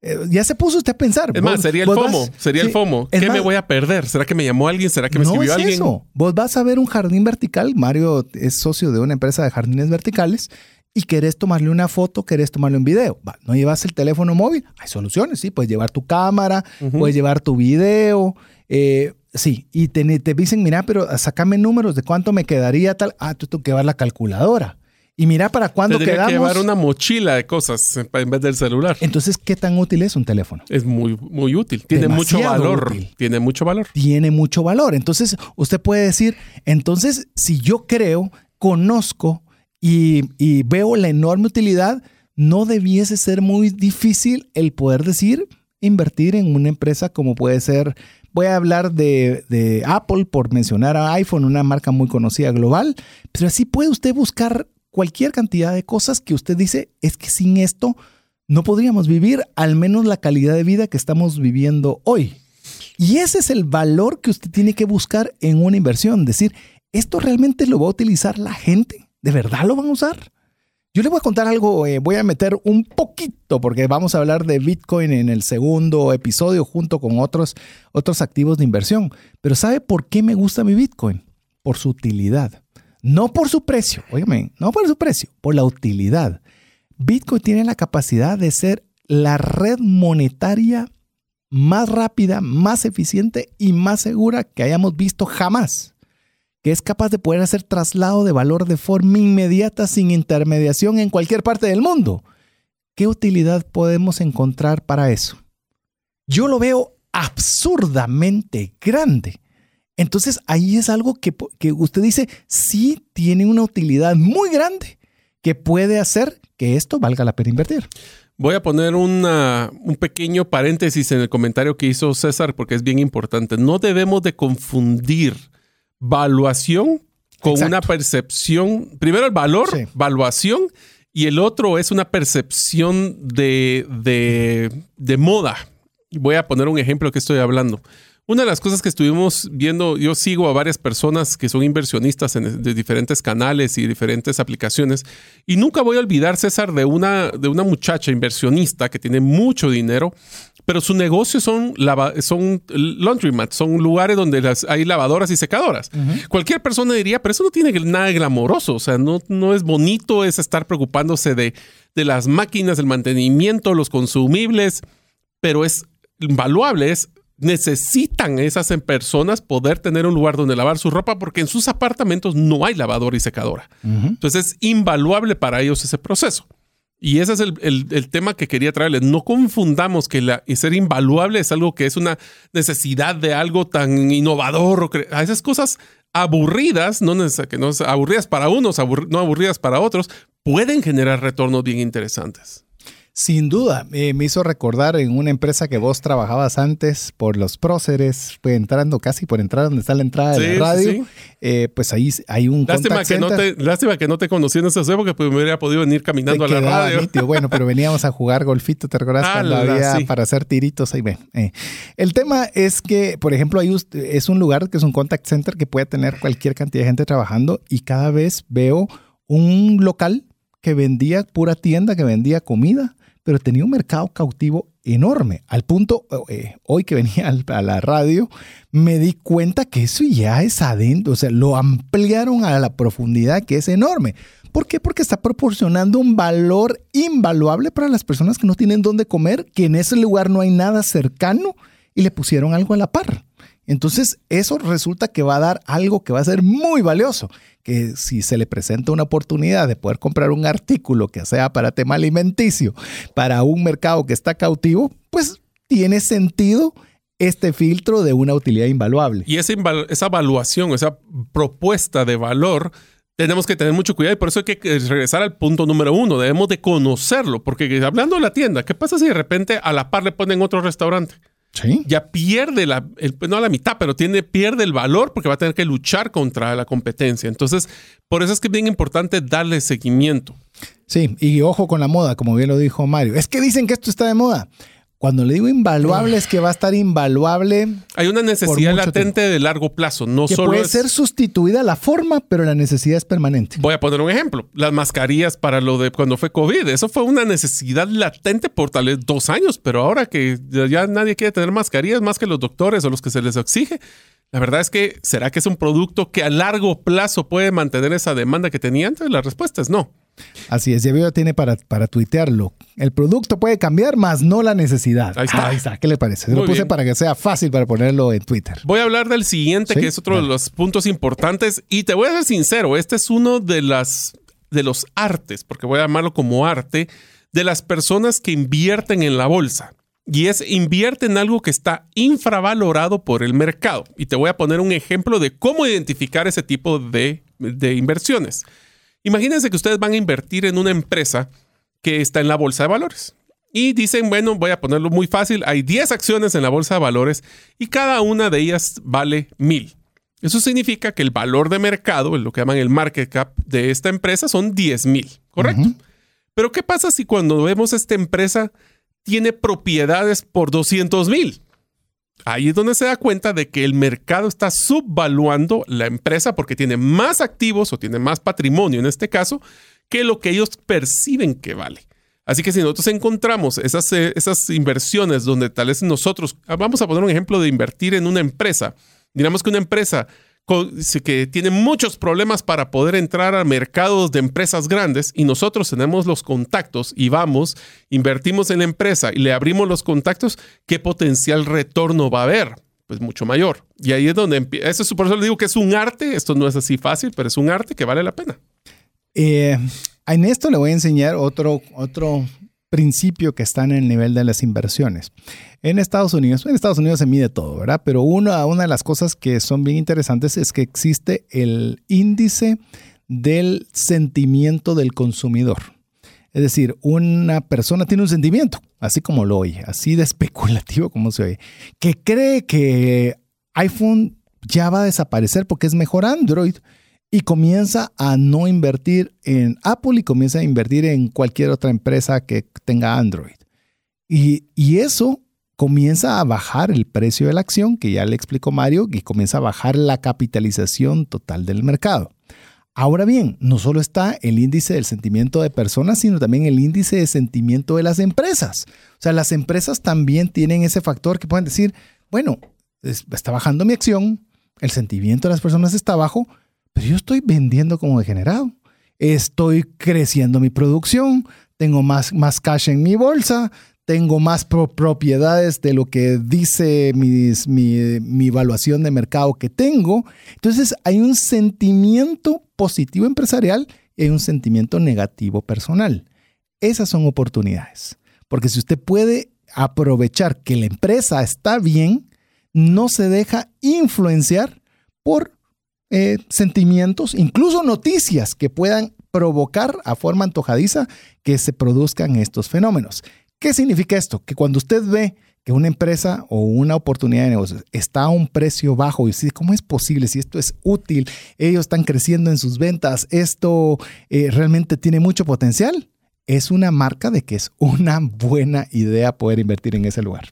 Speaker 1: Eh, ya se puso usted a pensar.
Speaker 3: Es más, sería el FOMO. sería el FOMO. ¿Qué me voy a perder? ¿Será que me llamó alguien? ¿Será que me escribió alguien? Eso.
Speaker 1: Vos vas a ver un jardín vertical. Mario es socio de una empresa de jardines verticales y querés tomarle una foto, querés tomarle un video. no llevas el teléfono móvil. Hay soluciones, sí. Puedes llevar tu cámara, puedes llevar tu video. Eh, sí, y te, te, dicen, mira, pero sacame números de cuánto me quedaría tal. Ah, tú tengo que llevar la calculadora. Y mira para cuándo Tendría quedamos. que
Speaker 3: llevar una mochila de cosas en vez del celular.
Speaker 1: Entonces, ¿qué tan útil es un teléfono?
Speaker 3: Es muy, muy útil. Tiene mucho valor. Tiene mucho valor.
Speaker 1: Tiene mucho valor. Entonces, usted puede decir, entonces, si yo creo, conozco y, y veo la enorme utilidad, no debiese ser muy difícil el poder decir, invertir en una empresa como puede ser voy a hablar de, de, Apple por mencionar a iPhone, una marca muy conocida global, pero así puede usted buscar cualquier cantidad de cosas que usted dice, es que sin esto no podríamos vivir al menos la calidad de vida que estamos viviendo hoy. Y ese es el valor que usted tiene que buscar en una inversión. Decir, ¿esto realmente lo va a utilizar la gente? ¿De verdad lo van a usar? Yo le voy a contar algo, eh, voy a meter un poquito, porque vamos a hablar de Bitcoin en el segundo episodio junto con otros, otros activos de inversión. Pero ¿sabe por qué me gusta mi Bitcoin? Por su utilidad. No por su precio, oígame, no por su precio, por la utilidad. Bitcoin tiene la capacidad de ser la red monetaria más rápida, más eficiente y más segura que hayamos visto jamás, que es capaz de poder hacer traslado de valor de forma inmediata sin intermediación en cualquier parte del mundo. ¿Qué utilidad podemos encontrar para eso? Yo lo veo absurdamente grande. Entonces ahí es algo que, usted dice, sí tiene una utilidad muy grande que puede hacer que esto valga la pena invertir.
Speaker 3: Voy a poner un pequeño paréntesis en el comentario que hizo César porque es bien importante. No debemos de confundir valuación con una percepción. Primero el valor, valuación, y el otro es una percepción de, de, de moda. Voy a poner un ejemplo que estoy hablando. Una de las cosas que estuvimos viendo, yo sigo a varias personas que son inversionistas en, de diferentes canales y diferentes aplicaciones, y nunca voy a olvidar, César, de una, de una muchacha inversionista que tiene mucho dinero, pero su negocio son, lava, son laundromats, son lugares donde las, hay lavadoras y secadoras. Cualquier persona diría, pero eso no tiene nada glamoroso, o sea, no, no es bonito es estar preocupándose de, de las máquinas, el mantenimiento, los consumibles, pero es invaluable, es necesitan esas personas poder tener un lugar donde lavar su ropa porque en sus apartamentos no hay lavadora y secadora. Entonces es invaluable para ellos ese proceso. Y ese es el, tema que quería traerles. No confundamos que la, ser invaluable es algo que es una necesidad de algo tan innovador. a esas cosas aburridas, no, que no aburridas para unos, no aburridas para otros, pueden generar retornos bien interesantes.
Speaker 1: Sin duda, eh, me hizo recordar en una empresa que vos trabajabas antes por los próceres, fue entrando casi por entrar donde está la entrada de la radio. Eh, pues ahí hay un
Speaker 3: lástima que no te Lástima que no te conocí en esas épocas, pues me hubiera podido venir caminando a la radio.
Speaker 1: Bueno, pero veníamos a jugar golfito, ¿te recordás cuando había para hacer tiritos? Ahí ven. Eh. El tema es que, por ejemplo, hay, es un lugar que es un contact center que puede tener cualquier cantidad de gente trabajando y cada vez veo un local que vendía pura tienda, que vendía comida pero tenía un mercado cautivo enorme, al punto, eh, hoy que venía a la radio, me di cuenta que eso ya es adentro, o sea, lo ampliaron a la profundidad que es enorme. ¿Por qué? Porque está proporcionando un valor invaluable para las personas que no tienen dónde comer, que en ese lugar no hay nada cercano y le pusieron algo a la par. Entonces, eso resulta que va a dar algo que va a ser muy valioso, que si se le presenta una oportunidad de poder comprar un artículo que sea para tema alimenticio, para un mercado que está cautivo, pues tiene sentido este filtro de una utilidad invaluable.
Speaker 3: Y esa, esa evaluación, esa propuesta de valor, tenemos que tener mucho cuidado y por eso hay que regresar al punto número uno. Debemos de conocerlo, porque hablando de la tienda, ¿qué pasa si de repente a la par le ponen otro restaurante? Ya pierde la, no la mitad, pero tiene, pierde el valor porque va a tener que luchar contra la competencia. Entonces, por eso es que es bien importante darle seguimiento.
Speaker 1: Sí, y ojo con la moda, como bien lo dijo Mario. Es que dicen que esto está de moda. Cuando le digo invaluable es que va a estar invaluable.
Speaker 3: Hay una necesidad latente de largo plazo, no
Speaker 1: que
Speaker 3: solo
Speaker 1: puede ser sustituida la forma, pero la necesidad es permanente.
Speaker 3: Voy a poner un ejemplo: las mascarillas para lo de cuando fue COVID. Eso fue una necesidad latente por tal vez dos años, pero ahora que ya nadie quiere tener mascarillas más que los doctores o los que se les exige. La verdad es que, ¿será que es un producto que a largo plazo puede mantener esa demanda que tenía antes? La respuesta es no.
Speaker 1: Así es, ya veo, tiene para, para tuitearlo. El producto puede cambiar, más no la necesidad.
Speaker 3: Ahí está.
Speaker 1: ahí está. ¿Qué le parece? lo puse para que sea fácil para ponerlo en Twitter.
Speaker 3: Voy a hablar del siguiente, que es otro de los puntos importantes. Y te voy a ser sincero, este es uno de, las, de los artes, porque voy a llamarlo como arte, de las personas que invierten en la bolsa. Y es invierte en algo que está infravalorado por el mercado. Y te voy a poner un ejemplo de cómo identificar ese tipo de, de inversiones. Imagínense que ustedes van a invertir en una empresa que está en la bolsa de valores. Y dicen, bueno, voy a ponerlo muy fácil, hay 10 acciones en la bolsa de valores y cada una de ellas vale mil. Eso significa que el valor de mercado, lo que llaman el market cap de esta empresa, son 10 mil, ¿correcto? Pero ¿qué pasa si cuando vemos esta empresa tiene propiedades por 200 mil? Ahí es donde se da cuenta de que el mercado está subvaluando la empresa porque tiene más activos o tiene más patrimonio en este caso que lo que ellos perciben que vale. Así que si nosotros encontramos esas, eh, esas inversiones donde tal vez nosotros, ah, vamos a poner un ejemplo de invertir en una empresa, digamos que una empresa que tiene muchos problemas para poder entrar a mercados de empresas grandes y nosotros tenemos los contactos y vamos, invertimos en la empresa y le abrimos los contactos, ¿qué potencial retorno va a haber? Pues mucho mayor. Y ahí es donde Eso es, por eso le digo que es un arte. Esto no es así fácil, pero es un arte que vale la pena.
Speaker 1: Eh, en esto le voy a enseñar otro, otro principio que está en el nivel de las inversiones. En Estados Unidos, en Estados Unidos se mide todo, ¿verdad? Pero una, una de las cosas que son bien interesantes es que existe el índice del sentimiento del consumidor. Es decir, una persona tiene un sentimiento, así como lo oye, así de especulativo como se oye, que cree que iPhone ya va a desaparecer porque es mejor Android y comienza a no invertir en Apple y comienza a invertir en cualquier otra empresa que tenga Android. Y, eso comienza a bajar el precio de la acción, que ya le explicó Mario, y comienza a bajar la capitalización total del mercado. Ahora bien, no solo está el índice del sentimiento de personas, sino también el índice de sentimiento de las empresas. O sea, las empresas también tienen ese factor que pueden decir, bueno, está bajando mi acción, el sentimiento de las personas está bajo, pero yo estoy vendiendo como degenerado. Estoy creciendo mi producción, tengo más, más cash en mi bolsa, tengo más propiedades de lo que dice mi, mi, evaluación de mercado que tengo. Entonces hay un sentimiento positivo empresarial y hay un sentimiento negativo personal. Esas son oportunidades. Porque si usted puede aprovechar que la empresa está bien, no se deja influenciar por eh, sentimientos, incluso noticias que puedan provocar a forma antojadiza que se produzcan estos fenómenos. ¿Qué significa esto? Que cuando usted ve que una empresa o una oportunidad de negocio está a un precio bajo y dice, ¿cómo es posible? Si esto es útil, ellos están creciendo en sus ventas, esto eh, realmente tiene mucho potencial, es una marca de que es una buena idea poder invertir en ese lugar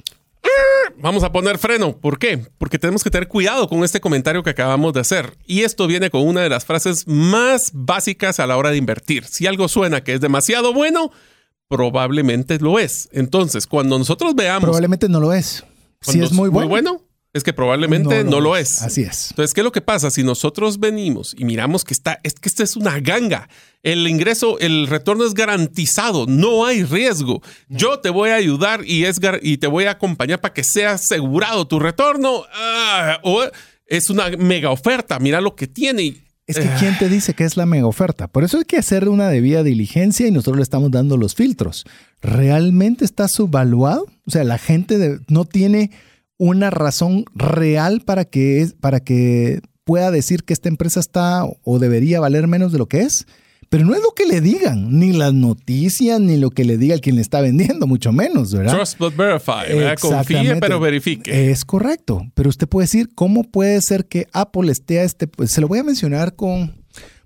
Speaker 3: vamos a poner freno. ¿Por qué? Porque tenemos que tener cuidado con este comentario que acabamos de hacer. Y esto viene con una de las frases más básicas a la hora de invertir. Si algo suena que es demasiado bueno, probablemente lo es. Entonces, cuando nosotros veamos...
Speaker 1: Probablemente no lo es. Si es muy bueno.
Speaker 3: Es que probablemente no, lo es.
Speaker 1: Así es.
Speaker 3: Entonces, ¿qué es lo que pasa? Si nosotros venimos y miramos que está, es que esta es una ganga, el ingreso, el retorno es garantizado, no hay riesgo. Yo te voy a ayudar y, es, y te voy a acompañar para que sea asegurado tu retorno. Ah, o es una mega oferta, mira lo que tiene.
Speaker 1: Es que ¿quién te dice que es la mega oferta? Por eso hay que hacer una debida diligencia y nosotros le estamos dando los filtros. ¿Realmente está subvaluado? O sea, la gente no tiene una razón real para que, para que pueda decir que esta empresa está o debería valer menos de lo que es. Pero no es lo que le digan, ni las noticias, ni lo que le diga el quien le está vendiendo, mucho menos, ¿verdad?
Speaker 3: Trust but verify, Confíe pero verifique.
Speaker 1: Es correcto, pero usted puede decir, ¿cómo puede ser que Apple esté a este? Pues se lo voy a mencionar con,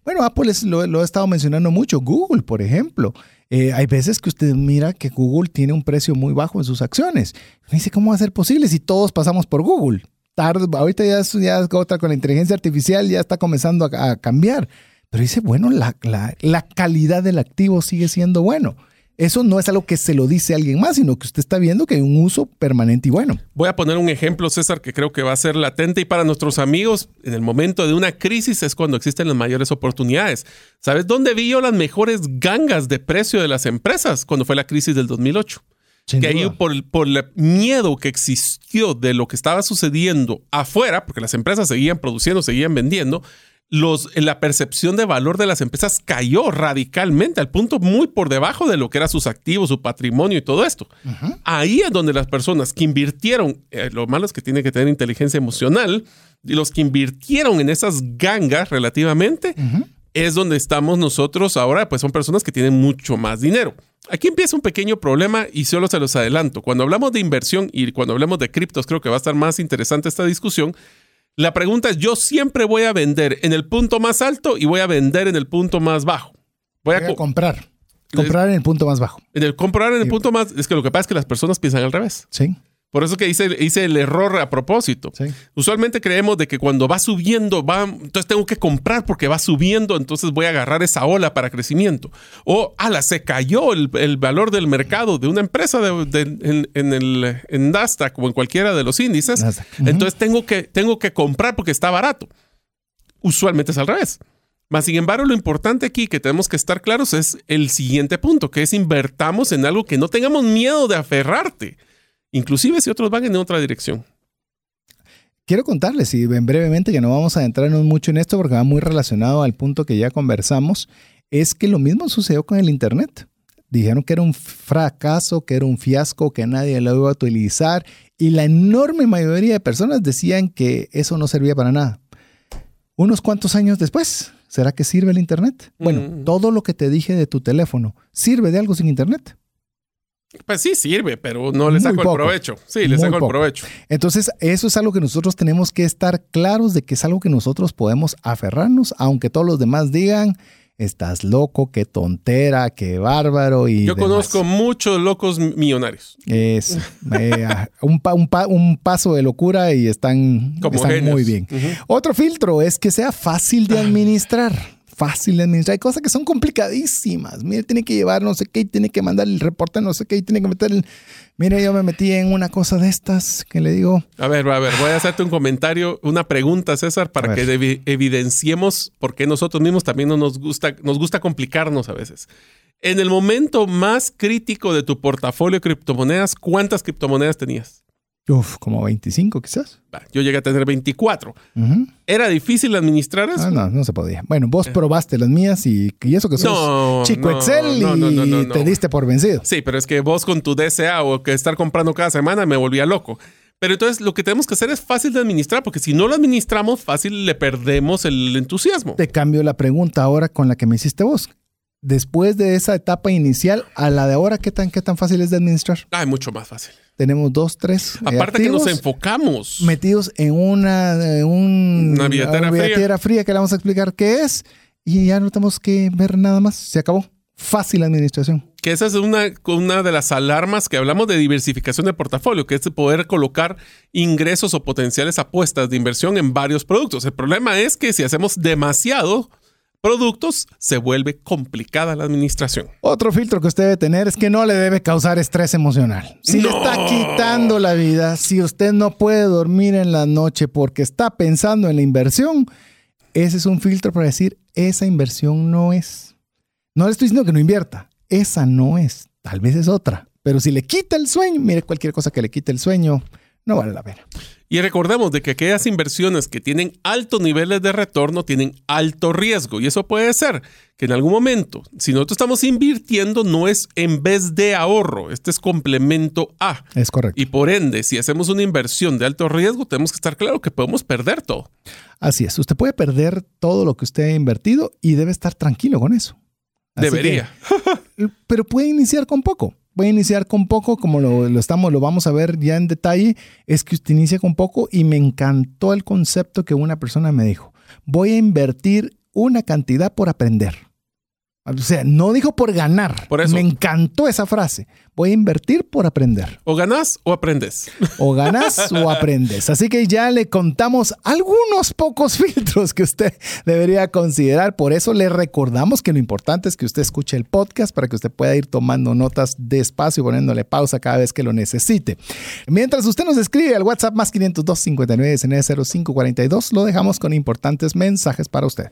Speaker 1: bueno, Apple lo, lo he estado mencionando mucho, Google, por ejemplo. Eh, hay veces que usted mira que Google tiene un precio muy bajo en sus acciones. Dice, ¿cómo va a ser posible si todos pasamos por Google? Tarde, ahorita ya, ya otra con la inteligencia artificial ya está comenzando a, cambiar. Pero dice, bueno, la, la, la calidad del activo sigue siendo bueno. Eso no es algo que se lo dice a alguien más, sino que usted está viendo que hay un uso permanente y bueno.
Speaker 3: Voy a poner un ejemplo, César, que creo que va a ser latente y para nuestros amigos, en el momento de una crisis es cuando existen las mayores oportunidades. ¿Sabes dónde vi yo las mejores gangas de precio de las empresas? Cuando fue la crisis del 2008. que ahí por, por el miedo que existió de lo que estaba sucediendo afuera, porque las empresas seguían produciendo, seguían vendiendo, los, la percepción de valor de las empresas cayó radicalmente al punto muy por debajo de lo que eran sus activos, su patrimonio y todo esto. Ahí es donde las personas que invirtieron, eh, lo malo es que tiene que tener inteligencia emocional, y los que invirtieron en esas gangas relativamente, es donde estamos nosotros ahora, pues son personas que tienen mucho más dinero. Aquí empieza un pequeño problema y solo se los adelanto. Cuando hablamos de inversión y cuando hablamos de criptos, creo que va a estar más interesante esta discusión la pregunta es, yo siempre voy a vender en el punto más alto y voy a vender en el punto más bajo.
Speaker 1: Voy, a, comprar. Comprar en el punto más bajo.
Speaker 3: En el comprar en el punto más... Es que lo que pasa es que las personas piensan al revés.
Speaker 1: Sí.
Speaker 3: Por eso que hice, hice el error a propósito. Usualmente creemos de que cuando va subiendo, va, entonces tengo que comprar porque va subiendo, entonces voy a agarrar esa ola para crecimiento. O, ala, se cayó el, valor del mercado de una empresa en, el en Nasdaq o en cualquiera de los índices. Entonces tengo que, tengo que comprar porque está barato. Usualmente es al revés. Mas, sin embargo, lo importante aquí que tenemos que estar claros es el siguiente punto, que es invertamos en algo que no tengamos miedo de aferrarte inclusive si otros van en otra dirección.
Speaker 1: Quiero contarles, y brevemente, que no vamos a adentrarnos mucho en esto porque va muy relacionado al punto que ya conversamos, es que lo mismo sucedió con el Internet. Dijeron que era un fracaso, que era un fiasco, que nadie lo iba a utilizar y la enorme mayoría de personas decían que eso no servía para nada. Unos cuantos años después, ¿será que sirve el Internet? Bueno, mm. todo lo que te dije de tu teléfono, ¿sirve de algo sin Internet?
Speaker 3: Pues sí sirve, pero no le saco el provecho. Sí, le saco el provecho.
Speaker 1: Entonces, eso es algo que nosotros tenemos que estar claros de que es algo que nosotros podemos aferrarnos, aunque todos los demás digan, estás loco, qué tontera, qué bárbaro. Y
Speaker 3: Yo conozco muchos locos millonarios.
Speaker 1: Es eh, un, un, paso de locura y están, muy bien. Otro filtro es que sea fácil de administrar fácil de administrar. Hay cosas que son complicadísimas. Mire, tiene que llevar no sé qué, tiene que mandar el reporte no sé qué, y tiene que meter el... Mire, yo me metí en una cosa de estas que le digo...
Speaker 3: A ver, a ver, voy a hacerte un comentario, una pregunta, César, para que evidenciemos por qué nosotros mismos también no nos gusta, nos gusta complicarnos a veces. En el momento más crítico de tu portafolio de criptomonedas, ¿cuántas criptomonedas tenías?
Speaker 1: Uf, como 25 quizás.
Speaker 3: Yo llegué a tener 24. ¿Era difícil administrar eso?
Speaker 1: Ah, no, no se podía. Bueno, vos eh. probaste las mías y, y eso que sos chico Excel y te diste por vencido.
Speaker 3: Sí, pero es que vos con tu DSA o que estar comprando cada semana me volvía loco. Pero entonces lo que tenemos que hacer es fácil de administrar, porque si no lo administramos, fácil le perdemos el entusiasmo.
Speaker 1: Te cambio la pregunta ahora con la que me hiciste vos después de esa etapa inicial a la de ahora, ¿qué tan, qué tan fácil es de administrar?
Speaker 3: Ah, mucho más fácil.
Speaker 1: Tenemos dos, tres.
Speaker 3: Eh, Aparte que nos enfocamos.
Speaker 1: Metidos en una, una billetera, fría. que le vamos a explicar qué es y ya no tenemos que ver nada más. Se acabó. Fácil administración.
Speaker 3: Que esa es una, una de las alarmas que hablamos de diversificación de portafolio, que es poder colocar ingresos o potenciales apuestas de inversión en varios productos. El problema es que si hacemos demasiado, productos, se vuelve complicada la administración.
Speaker 1: Otro filtro que usted debe tener es que no le debe causar estrés emocional. Si le está quitando la vida, si usted no puede dormir en la noche porque está pensando en la inversión, ese es un filtro para decir, esa inversión no es. No le estoy diciendo que no invierta, esa no es, tal vez es otra. Pero si le quita el sueño, mire, cualquier cosa que le quite el sueño, no vale la pena.
Speaker 3: Y recordemos de que aquellas inversiones que tienen altos niveles de retorno tienen alto riesgo. Y eso puede ser que en algún momento, si nosotros estamos invirtiendo, no es en vez de ahorro, este es complemento A.
Speaker 1: Es correcto.
Speaker 3: Y por ende, si hacemos una inversión de alto riesgo, tenemos que estar claro que podemos perder todo.
Speaker 1: Así es, usted puede perder todo lo que usted ha invertido y debe estar tranquilo con eso.
Speaker 3: Debería.
Speaker 1: pero puede iniciar con poco voy a iniciar con poco, como lo, estamos, lo vamos a ver ya en detalle, es que usted inicia con poco y me encantó el concepto que una persona me dijo. Voy a invertir una cantidad por aprender. O sea, no dijo por ganar.
Speaker 3: Por eso.
Speaker 1: Me encantó esa frase. Voy a invertir por aprender.
Speaker 3: O ganas o aprendes.
Speaker 1: O ganas o aprendes. Así que ya le contamos algunos pocos filtros que usted debería considerar. Por eso le recordamos que lo importante es que usted escuche el podcast para que usted pueda ir tomando notas despacio y poniéndole pausa cada vez que lo necesite. Mientras usted nos escribe al WhatsApp más 502 59 05 42, lo dejamos con importantes mensajes para usted.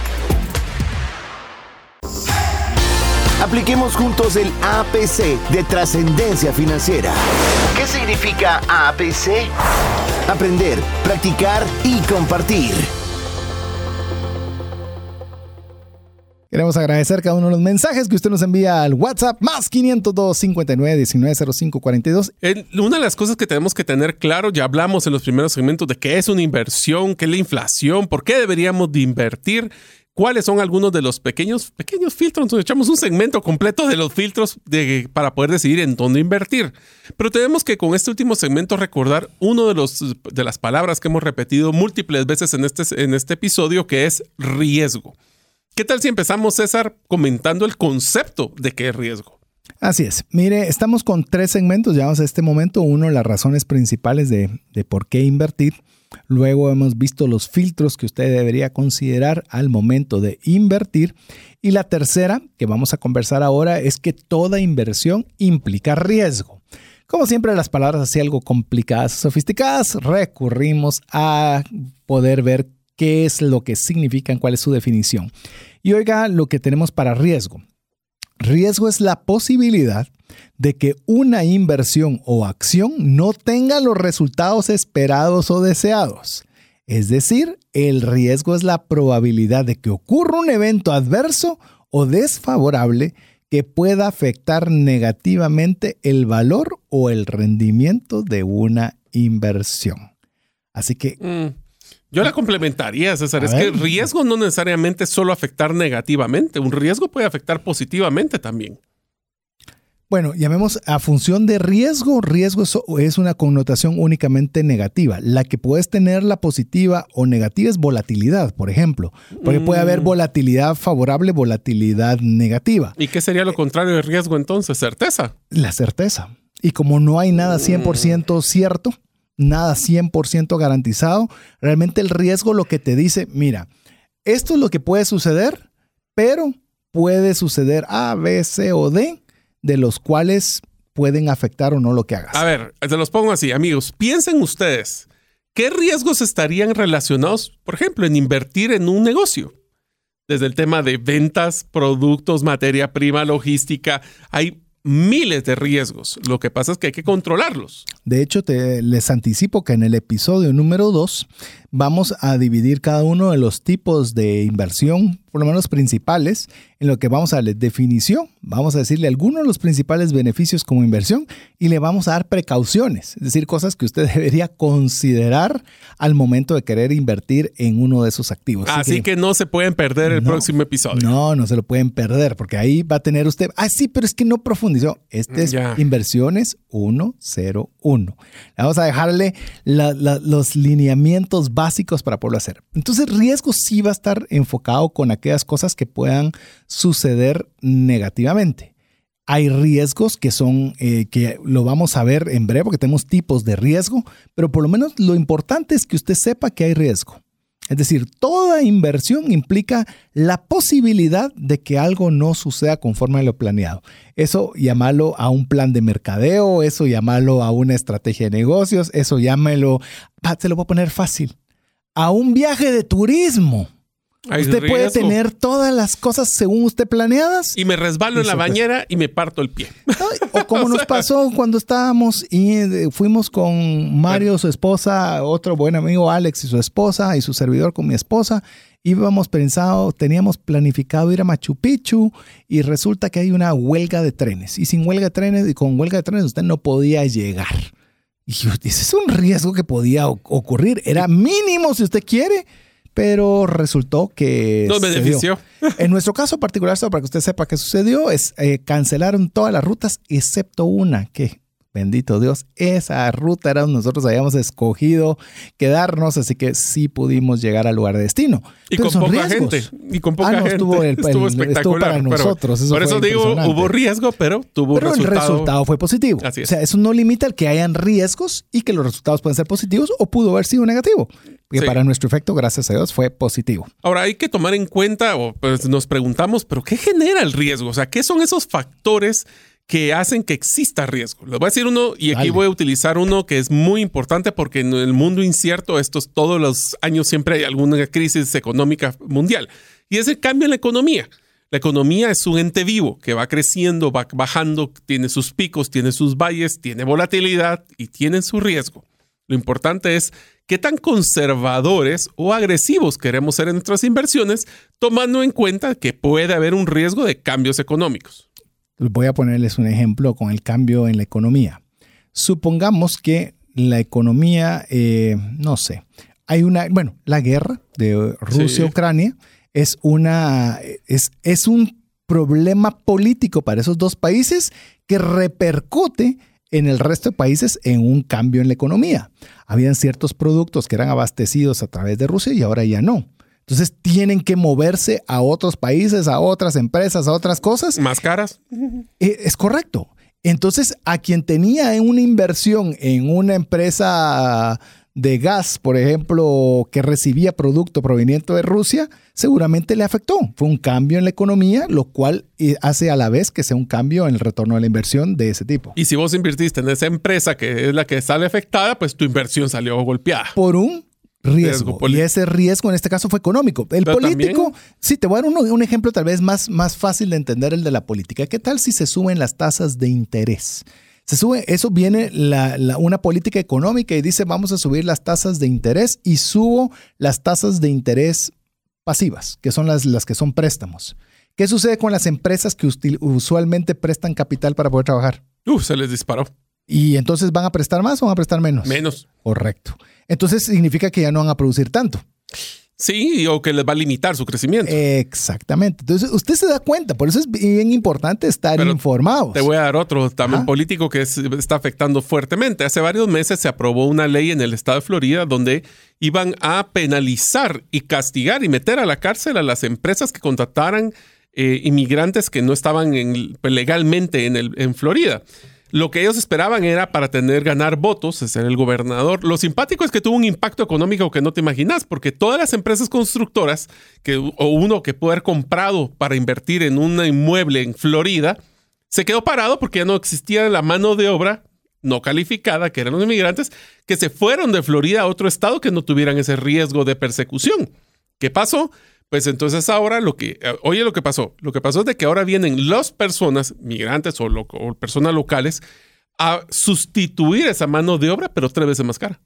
Speaker 2: Apliquemos juntos el APC de trascendencia financiera. ¿Qué significa APC? Aprender, practicar y compartir.
Speaker 1: Queremos agradecer cada uno de los mensajes que usted nos envía al WhatsApp más 502 59 19 05 42.
Speaker 3: Una de las cosas que tenemos que tener claro, ya hablamos en los primeros segmentos de qué es una inversión, qué es la inflación, por qué deberíamos de invertir cuáles son algunos de los pequeños, pequeños filtros. Entonces echamos un segmento completo de los filtros de, para poder decidir en dónde invertir. Pero tenemos que con este último segmento recordar uno de, los, de las palabras que hemos repetido múltiples veces en este, en este episodio, que es riesgo. ¿Qué tal si empezamos, César, comentando el concepto de qué es riesgo?
Speaker 1: Así es. Mire, estamos con tres segmentos, ya a este momento. Uno, las razones principales de, de por qué invertir. Luego hemos visto los filtros que usted debería considerar al momento de invertir. Y la tercera, que vamos a conversar ahora, es que toda inversión implica riesgo. Como siempre, las palabras así algo complicadas, sofisticadas, recurrimos a poder ver qué es lo que significan, cuál es su definición. Y oiga lo que tenemos para riesgo. Riesgo es la posibilidad de que una inversión o acción no tenga los resultados esperados o deseados. Es decir, el riesgo es la probabilidad de que ocurra un evento adverso o desfavorable que pueda afectar negativamente el valor o el rendimiento de una inversión. Así que...
Speaker 3: Mm, yo la complementaría, César. es que riesgo no necesariamente es solo afectar negativamente. Un riesgo puede afectar positivamente también.
Speaker 1: Bueno, llamemos a función de riesgo. Riesgo es una connotación únicamente negativa. La que puedes tener la positiva o negativa es volatilidad, por ejemplo. Porque puede haber mm. volatilidad favorable, volatilidad negativa.
Speaker 3: ¿Y qué sería lo contrario de riesgo entonces? ¿Certeza?
Speaker 1: La certeza. Y como no hay nada 100% cierto, nada 100% garantizado. Realmente el riesgo lo que te dice, mira, esto es lo que puede suceder, pero puede suceder A, B, C o D, de los cuales pueden afectar o no lo que hagas.
Speaker 3: A ver, te los pongo así, amigos. Piensen ustedes, ¿qué riesgos estarían relacionados, por ejemplo, en invertir en un negocio? Desde el tema de ventas, productos, materia prima, logística. Hay miles de riesgos. Lo que pasa es que hay que controlarlos.
Speaker 1: De hecho, te, les anticipo que en el episodio número 2 vamos a dividir cada uno de los tipos de inversión, por lo menos principales, en lo que vamos a darle definición, vamos a decirle algunos de los principales beneficios como inversión y le vamos a dar precauciones, es decir, cosas que usted debería considerar al momento de querer invertir en uno de esos activos.
Speaker 3: Así, que, no se pueden perder el próximo episodio.
Speaker 1: No, no se lo pueden perder porque ahí va a tener usted, ah, sí, pero es que no profundizó. Este es inversiones 101. Vamos a dejarle los lineamientos básicos para poderlo hacer. Entonces, riesgo sí va a estar enfocado con aquellas cosas que puedan suceder negativamente. Hay riesgos que son, eh, que lo vamos a ver en breve, porque tenemos tipos de riesgo, pero por lo menos lo importante es que usted sepa que hay riesgo. Es decir, toda inversión implica la posibilidad de que algo no suceda conforme a lo planeado. Eso llámalo a un plan de mercadeo, eso llámalo a una estrategia de negocios, eso llámelo, se lo voy a poner fácil, a un viaje de turismo usted puede tener todas las cosas según usted planeadas.
Speaker 3: Y me resbalo en la bañera y me parto el pie.
Speaker 1: O como nos pasó cuando estábamos y eh, fuimos con Mario, su esposa, otro buen amigo Alex y su esposa, y su servidor con mi esposa. Íbamos pensado, teníamos planificado ir a Machu Picchu y resulta que hay una huelga de trenes. Y sin huelga de trenes y con huelga de trenes usted no podía llegar. Y yo, ese es un riesgo que podía ocurrir. Era mínimo si usted quiere pero resultó que...
Speaker 3: Nos benefició.
Speaker 1: En nuestro caso particular, solo para que usted sepa qué sucedió, es eh, cancelaron todas las rutas excepto una que Bendito Dios, esa ruta era donde nosotros habíamos escogido quedarnos, así que sí pudimos llegar al lugar de destino.
Speaker 3: Y con poca gente. Y con poca ah, no, gente.
Speaker 1: Estuvo, el, estuvo espectacular. para nosotros.
Speaker 3: por eso digo, hubo riesgo, pero tuvo
Speaker 1: pero
Speaker 3: resultado.
Speaker 1: el resultado fue positivo. Así es. O sea, eso no limita el que hayan riesgos y que los resultados pueden ser positivos o pudo haber sido negativo. Que para nuestro efecto, gracias a Dios, fue positivo.
Speaker 3: Ahora hay que tomar en cuenta, o pues nos preguntamos, ¿pero qué genera el riesgo? O sea, ¿qué son esos factores que hacen que exista riesgo. Les voy a decir uno y aquí voy a utilizar uno que es muy importante porque en el mundo incierto, estos todos los años siempre hay alguna crisis económica mundial y es el cambio en la economía. La economía es un ente vivo que va creciendo, va bajando, tiene sus picos, tiene sus valles, tiene volatilidad y tiene su riesgo. Lo importante es qué tan conservadores o agresivos queremos ser en nuestras inversiones, tomando en cuenta que puede haber un riesgo de cambios económicos.
Speaker 1: Voy a ponerles un ejemplo con el cambio en la economía. Supongamos que la economía, eh, no sé, hay una, bueno, la guerra de Rusia-Ucrania es una, es, es un problema político para esos dos países que repercute en el resto de países en un cambio en la economía. Habían ciertos productos que eran abastecidos a través de Rusia y ahora ya no. Entonces tienen que moverse a otros países, a otras empresas, a otras cosas.
Speaker 3: Más caras.
Speaker 1: Eh, es correcto. Entonces, a quien tenía una inversión en una empresa de gas, por ejemplo, que recibía producto proveniente de Rusia, seguramente le afectó. Fue un cambio en la economía, lo cual eh, hace a la vez que sea un cambio en el retorno de la inversión de ese tipo.
Speaker 3: Y si vos invertiste en esa empresa que es la que sale afectada, pues tu inversión salió golpeada.
Speaker 1: Por un riesgo. y ese riesgo en este caso fue económico. El político, sí, te voy a dar un, ejemplo tal vez más, más fácil de entender el de la política. ¿Qué tal si se suben las tasas de interés? Se sube, eso viene la, una política económica y dice vamos a subir las tasas de interés y subo las tasas de interés pasivas, que son las, las que son préstamos. ¿Qué sucede con las empresas que usualmente prestan capital para poder trabajar?
Speaker 3: Uf, se les disparó.
Speaker 1: ¿Y entonces van a prestar más o van a prestar menos?
Speaker 3: Menos.
Speaker 1: Correcto. Entonces significa que ya no van a producir tanto.
Speaker 3: Sí, o que les va a limitar su crecimiento.
Speaker 1: Exactamente. Entonces, usted se da cuenta, por eso es bien importante estar informado.
Speaker 3: Te voy a dar otro también político que está afectando fuertemente. Hace varios meses se aprobó una ley en el estado de Florida donde iban a penalizar y castigar y meter a la cárcel a las empresas que contrataran eh, inmigrantes que no estaban legalmente en, el, en Florida. Lo que ellos esperaban era para tener, ganar votos, ser el gobernador. Lo simpático es que tuvo un impacto económico que no te imaginas, porque todas las empresas constructoras, que, o uno que pudo haber comprado para invertir en un inmueble en Florida, se quedó parado porque ya no existía la mano de obra no calificada, que eran los inmigrantes, que se fueron de Florida a otro estado que no tuvieran ese riesgo de persecución. ¿Qué pasó? Pues entonces ahora lo que, eh, oye lo que pasó, lo que pasó es de que ahora vienen las personas, migrantes o, o personas locales, a sustituir esa mano de obra, pero tres veces más cara.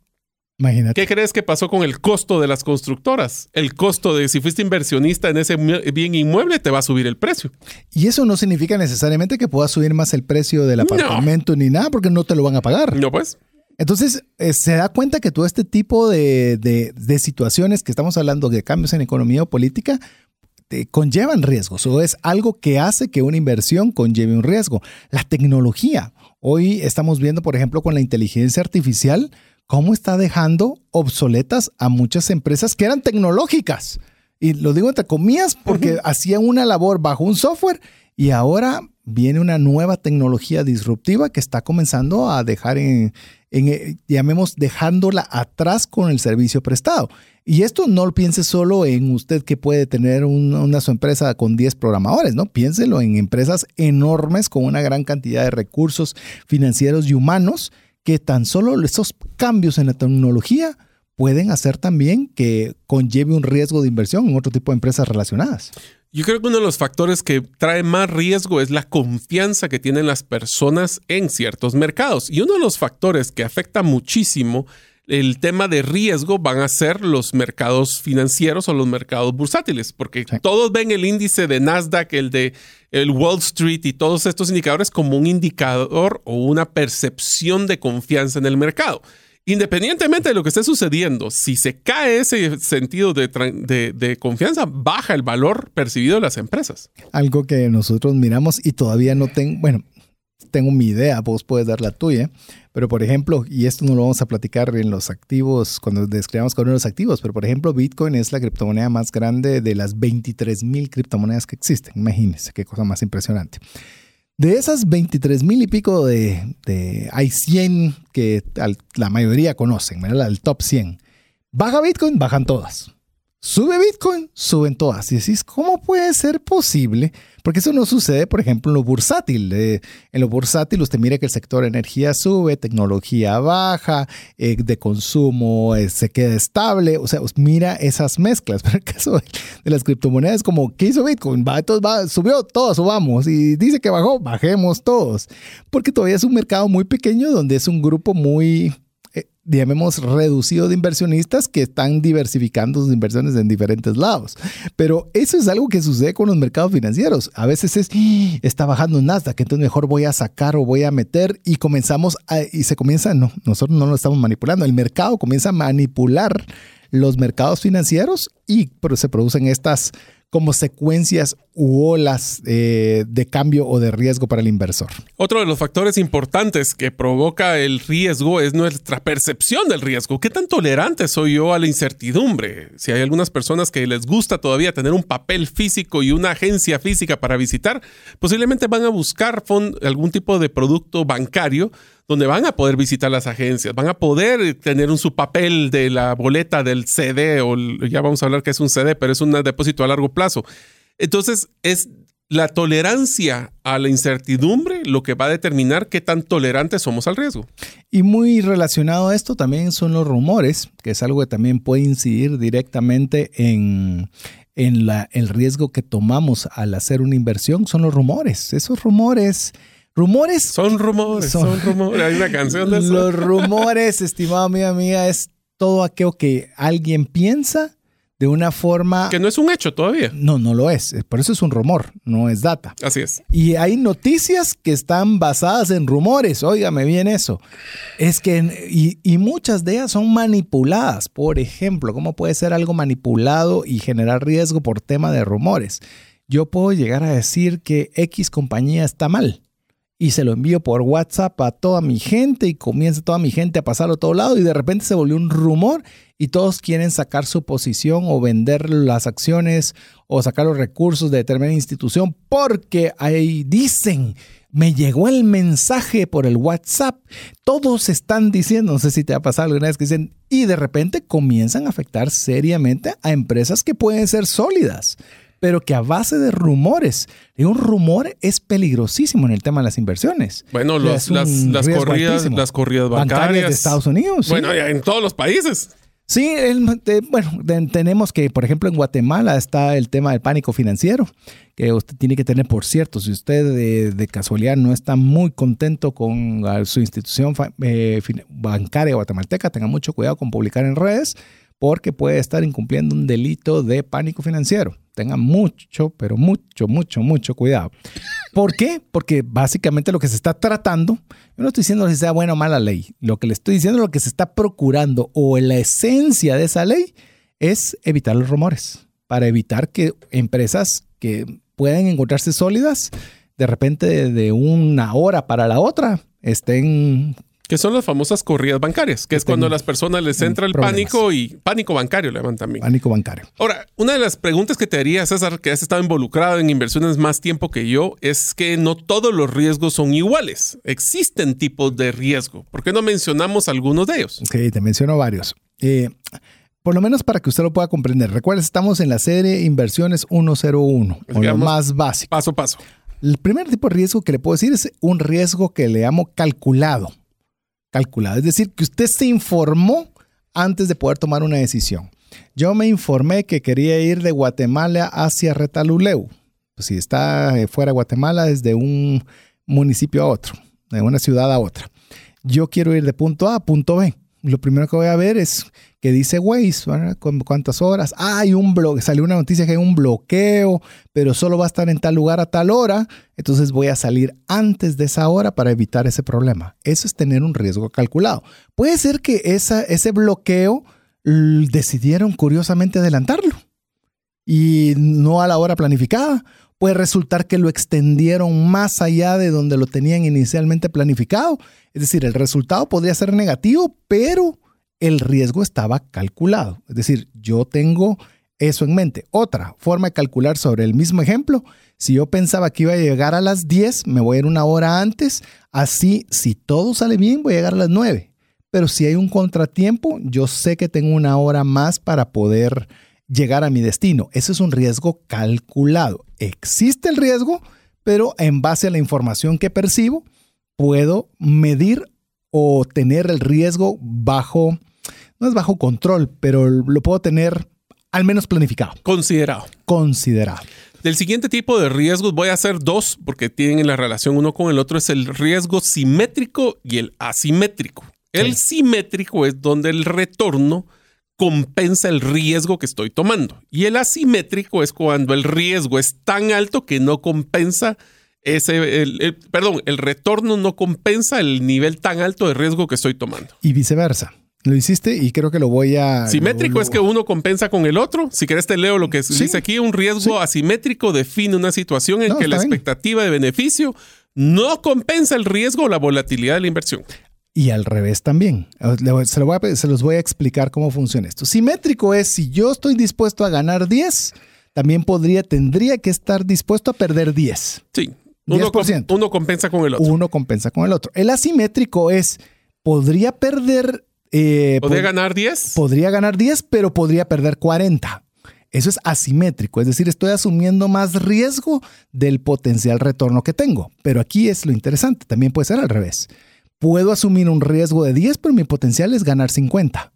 Speaker 1: Imagínate.
Speaker 3: ¿Qué crees que pasó con el costo de las constructoras? El costo de si fuiste inversionista en ese bien inmueble te va a subir el precio.
Speaker 1: Y eso no significa necesariamente que pueda subir más el precio del apartamento ni nada, porque no te lo van a pagar.
Speaker 3: No, pues.
Speaker 1: Entonces, eh, se da cuenta que todo este tipo de, situaciones que estamos hablando de cambios en economía o política conllevan riesgos o es algo que hace que una inversión conlleve un riesgo. La tecnología. Hoy estamos viendo, por ejemplo, con la inteligencia artificial, cómo está dejando obsoletas a muchas empresas que eran tecnológicas. Y lo digo entre comillas porque hacían una labor bajo un software y ahora viene una nueva tecnología disruptiva que está comenzando a dejar en, eh, llamemos, dejándola atrás con el servicio prestado. Y esto no lo piense solo en usted que puede tener una su empresa con 10 programadores, ¿no? Piénselo en empresas enormes con una gran cantidad de recursos financieros y humanos que tan solo esos cambios en la tecnología pueden hacer también que conlleve un riesgo de inversión en otro tipo de empresas relacionadas.
Speaker 3: Yo creo que uno de los factores que trae más riesgo es la confianza que tienen las personas en ciertos mercados. Y uno de los factores que afecta muchísimo el tema de riesgo van a ser los mercados financieros o los mercados bursátiles, porque todos ven el índice de Nasdaq, el de el Wall Street y todos estos indicadores como un indicador o una percepción de confianza en el mercado. Independientemente de lo que esté sucediendo, si se cae ese sentido de, confianza, baja el valor percibido de las empresas.
Speaker 1: Algo que nosotros miramos y todavía no tengo, bueno, tengo mi idea, vos puedes dar la tuya, pero por ejemplo, y esto no lo vamos a platicar en los activos, cuando describamos de los activos, pero por ejemplo, Bitcoin es la criptomoneda más grande de las 23 mil criptomonedas que existen. Imagínense qué cosa más impresionante. De esas 23 mil y pico de, de, hay 100 que la mayoría conocen, ¿verdad? El top 100. Baja Bitcoin, bajan todas. Sube Bitcoin, suben todas. Y decís, ¿cómo puede ser posible? Porque eso no sucede, por ejemplo, en lo bursátil. en lo bursátil usted mira que el sector energía sube, tecnología baja, eh, de consumo eh, se queda estable. O sea, mira esas mezclas. Pero en el caso de, las criptomonedas, como, ¿qué hizo Bitcoin? Va, va, subió, todos subamos. Y dice que bajó, bajemos todos. Porque todavía es un mercado muy pequeño donde es un grupo muy digamos, reducido de inversionistas que están diversificando sus inversiones en diferentes lados. Pero eso es algo que sucede con los mercados financieros. A veces es, ¡Ah! está bajando Nasdaq, entonces mejor voy a sacar o voy a meter y comenzamos a, y se comienza, no, nosotros no lo estamos manipulando, el mercado comienza a manipular los mercados financieros y se producen estas como secuencias u olas eh, de cambio o de riesgo para el inversor.
Speaker 3: Otro de los factores importantes que provoca el riesgo es nuestra percepción del riesgo. ¿Qué tan tolerante soy yo a la incertidumbre? Si hay algunas personas que les gusta todavía tener un papel físico y una agencia física para visitar, posiblemente van a buscar algún tipo de producto bancario donde van a poder visitar las agencias, van a poder tener un, su papel de la boleta del CD, o ya vamos a hablar que es un CD, pero es un depósito a largo plazo. Entonces, es la tolerancia a la incertidumbre lo que va a determinar qué tan tolerantes somos al riesgo.
Speaker 1: Y muy relacionado a esto también son los rumores, que es algo que también puede incidir directamente en, el riesgo que tomamos al hacer una inversión, son los rumores. Esos rumores Rumores.
Speaker 3: Son rumores, son, rumores. Hay una canción de eso.
Speaker 1: Los rumores, estimado amiga mía, es todo aquello que alguien piensa de una forma...
Speaker 3: Que no es un hecho todavía.
Speaker 1: No, no lo es. Por eso es un rumor, no es data.
Speaker 3: Así es.
Speaker 1: Y hay noticias que están basadas en rumores. Óigame bien eso. Es que... Y, y muchas de ellas son manipuladas. Por ejemplo, ¿cómo puede ser algo manipulado y generar riesgo por tema de rumores? Yo puedo llegar a decir que X compañía está mal y se lo envío por WhatsApp a toda mi gente y comienza toda mi gente a pasarlo a todo lado y de repente se volvió un rumor y todos quieren sacar su posición o vender las acciones o sacar los recursos de determinada institución porque ahí dicen me llegó el mensaje por el WhatsApp. Todos están diciendo, no sé si te ha pasado alguna vez que dicen, y de repente comienzan a afectar seriamente a empresas que pueden ser sólidas, pero que a base de rumores, y un rumor es peligrosísimo en el tema de las inversiones.
Speaker 3: Bueno, los- las, corridas,
Speaker 1: altísimo.
Speaker 3: las corridas
Speaker 1: Bancarias
Speaker 3: bancarias.
Speaker 1: de Estados Unidos.
Speaker 3: Bueno, en todos los países.
Speaker 1: Sí, el- de- bueno, de- tenemos que, por ejemplo, en Guatemala está el tema del pánico financiero, que usted tiene que tener, por cierto, si usted de, de casualidad no está muy contento con ah, su institución eh, bancaria guatemalteca, tenga mucho cuidado con publicar en redes, porque puede estar incumpliendo un delito de pánico financiero. Tenga mucho, pero mucho, mucho, mucho cuidado. ¿Por qué? Porque básicamente lo que se está tratando, yo no estoy diciendo si sea buena o mala ley, lo que le estoy diciendo, lo que se está procurando o la esencia de esa ley es evitar los rumores, para evitar que empresas que pueden encontrarse sólidas, de repente de una hora para la otra, estén...
Speaker 3: Que son las famosas corridas bancarias, que es cuando a las personas les
Speaker 1: en
Speaker 3: entra el
Speaker 1: problemas.
Speaker 3: pánico y pánico bancario le llaman también.
Speaker 1: Pánico bancario.
Speaker 3: Ahora, una de las preguntas que te haría, César, que has estado involucrado en inversiones más tiempo que yo, es que no todos los riesgos son iguales. Existen tipos de riesgo. ¿Por qué no mencionamos algunos de ellos?
Speaker 1: Ok, te menciono varios. Eh, por lo menos para que usted lo pueda comprender. Recuerda, estamos en la serie Inversiones 101, o lo más básico.
Speaker 3: Paso a paso.
Speaker 1: El primer tipo de riesgo que le puedo decir es un riesgo que le llamo calculado. Calculado, es decir, que usted se informó antes de poder tomar una decisión. Yo me informé que quería ir de Guatemala hacia Retaluleu. Pues si está eh, fuera de Guatemala, desde un municipio a otro, de una ciudad a otra. Yo quiero ir de punto A a punto B. Lo primero que voy a ver es que dice Waze, ¿verdad? ¿Con ¿cuántas horas? Ah, hay un bloqueo, salió una noticia que hay un bloqueo, pero solo va a estar en tal lugar a tal hora, entonces voy a salir antes de esa hora para evitar ese problema. Eso es tener un riesgo calculado. Puede ser que esa, ese bloqueo decidieron curiosamente adelantarlo y no a la hora planificada. Puede resultar que lo extendieron más allá de donde lo tenían inicialmente planificado. Es decir, el resultado podría ser negativo, pero el riesgo estaba calculado. Es decir, yo tengo eso en mente. Otra forma de calcular sobre el mismo ejemplo, si yo pensaba que iba a llegar a las 10, me voy a ir una hora antes. Así, si todo sale bien, voy a llegar a las 9. Pero si hay un contratiempo, yo sé que tengo una hora más para poder llegar a mi destino. Eso es un riesgo calculado. Existe el riesgo, pero en base a la información que percibo, puedo medir o tener el riesgo bajo, no es bajo control, pero lo puedo tener al menos planificado,
Speaker 3: Considerado.
Speaker 1: considerado.
Speaker 3: Del siguiente tipo de riesgos voy a hacer dos porque tienen la relación uno con el otro. Es el riesgo simétrico y el asimétrico. El simétrico es donde el retorno compensa el riesgo que estoy tomando. Y el asimétrico es cuando el riesgo es tan alto que no compensa ese, el- el- perdón, el retorno no compensa el nivel tan alto de riesgo que estoy tomando.
Speaker 1: Y viceversa. Lo hiciste y creo que lo voy a...
Speaker 3: Simétrico
Speaker 1: lo-
Speaker 3: es que uno compensa con el otro. Si querés te leo lo que
Speaker 1: Sí.
Speaker 3: dice aquí. Un riesgo
Speaker 1: Sí.
Speaker 3: asimétrico define una situación en
Speaker 1: No,
Speaker 3: que la
Speaker 1: bien.
Speaker 3: expectativa de beneficio no compensa el riesgo o la volatilidad de la inversión.
Speaker 1: Y al revés también. Se, lo voy a- se los voy a explicar cómo funciona esto. Simétrico es si yo estoy dispuesto a ganar 10, también podría, tendría que estar dispuesto a perder 10.
Speaker 3: Sí. Uno, com-
Speaker 1: 10%.
Speaker 3: uno compensa con el otro.
Speaker 1: Uno compensa con el otro. El asimétrico es, podría perder... eh,
Speaker 3: ¿Podría
Speaker 1: pod-
Speaker 3: ganar 10?
Speaker 1: podría ganar 10, pero podría perder 40. Eso es asimétrico, es decir, estoy asumiendo más riesgo del potencial retorno que tengo. Pero aquí es lo interesante, también puede ser al revés. Puedo asumir un riesgo de 10, pero mi potencial es ganar 50.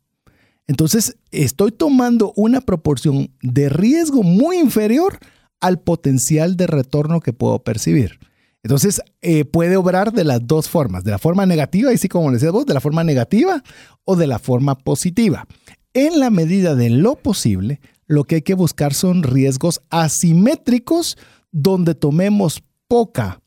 Speaker 1: Entonces, estoy tomando una proporción de riesgo muy inferior al potencial de retorno que puedo percibir. Entonces, eh, puede obrar de las dos formas, de la forma negativa, y sí, como decías vos, de la forma negativa o de la forma positiva. En la medida de lo posible, lo que hay que buscar son riesgos asimétricos donde tomemos poca,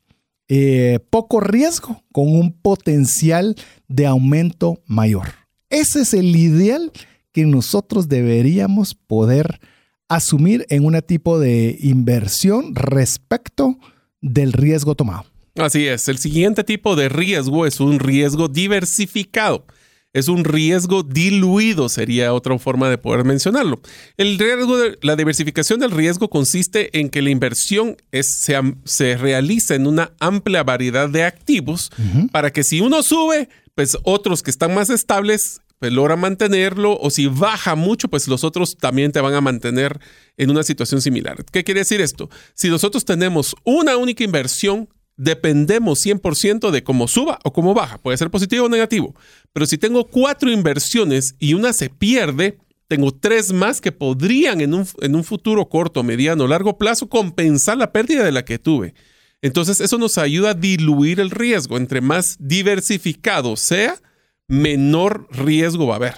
Speaker 1: eh, poco riesgo con un potencial de aumento mayor. Ese es el ideal que nosotros deberíamos poder asumir en un tipo de inversión respecto del riesgo tomado.
Speaker 3: Así es. El siguiente tipo de riesgo es un riesgo diversificado. Es un riesgo diluido, sería otra forma de poder mencionarlo. El riesgo de, la diversificación del riesgo consiste en que la inversión se, se, realiza en una amplia variedad de activos para que si uno sube, pues otros que están más estables pues logra mantenerlo o si baja mucho, pues los otros también te van a mantener en una situación similar. ¿Qué quiere decir esto? Si nosotros tenemos una única inversión, dependemos 100% de cómo suba o cómo baja. Puede ser positivo o negativo. Pero si tengo cuatro inversiones y una se pierde, tengo tres más que podrían en un, en un futuro corto, mediano, largo plazo compensar la pérdida de la que tuve. Entonces eso nos ayuda a diluir el riesgo. Entre más diversificado sea, menor riesgo va a haber.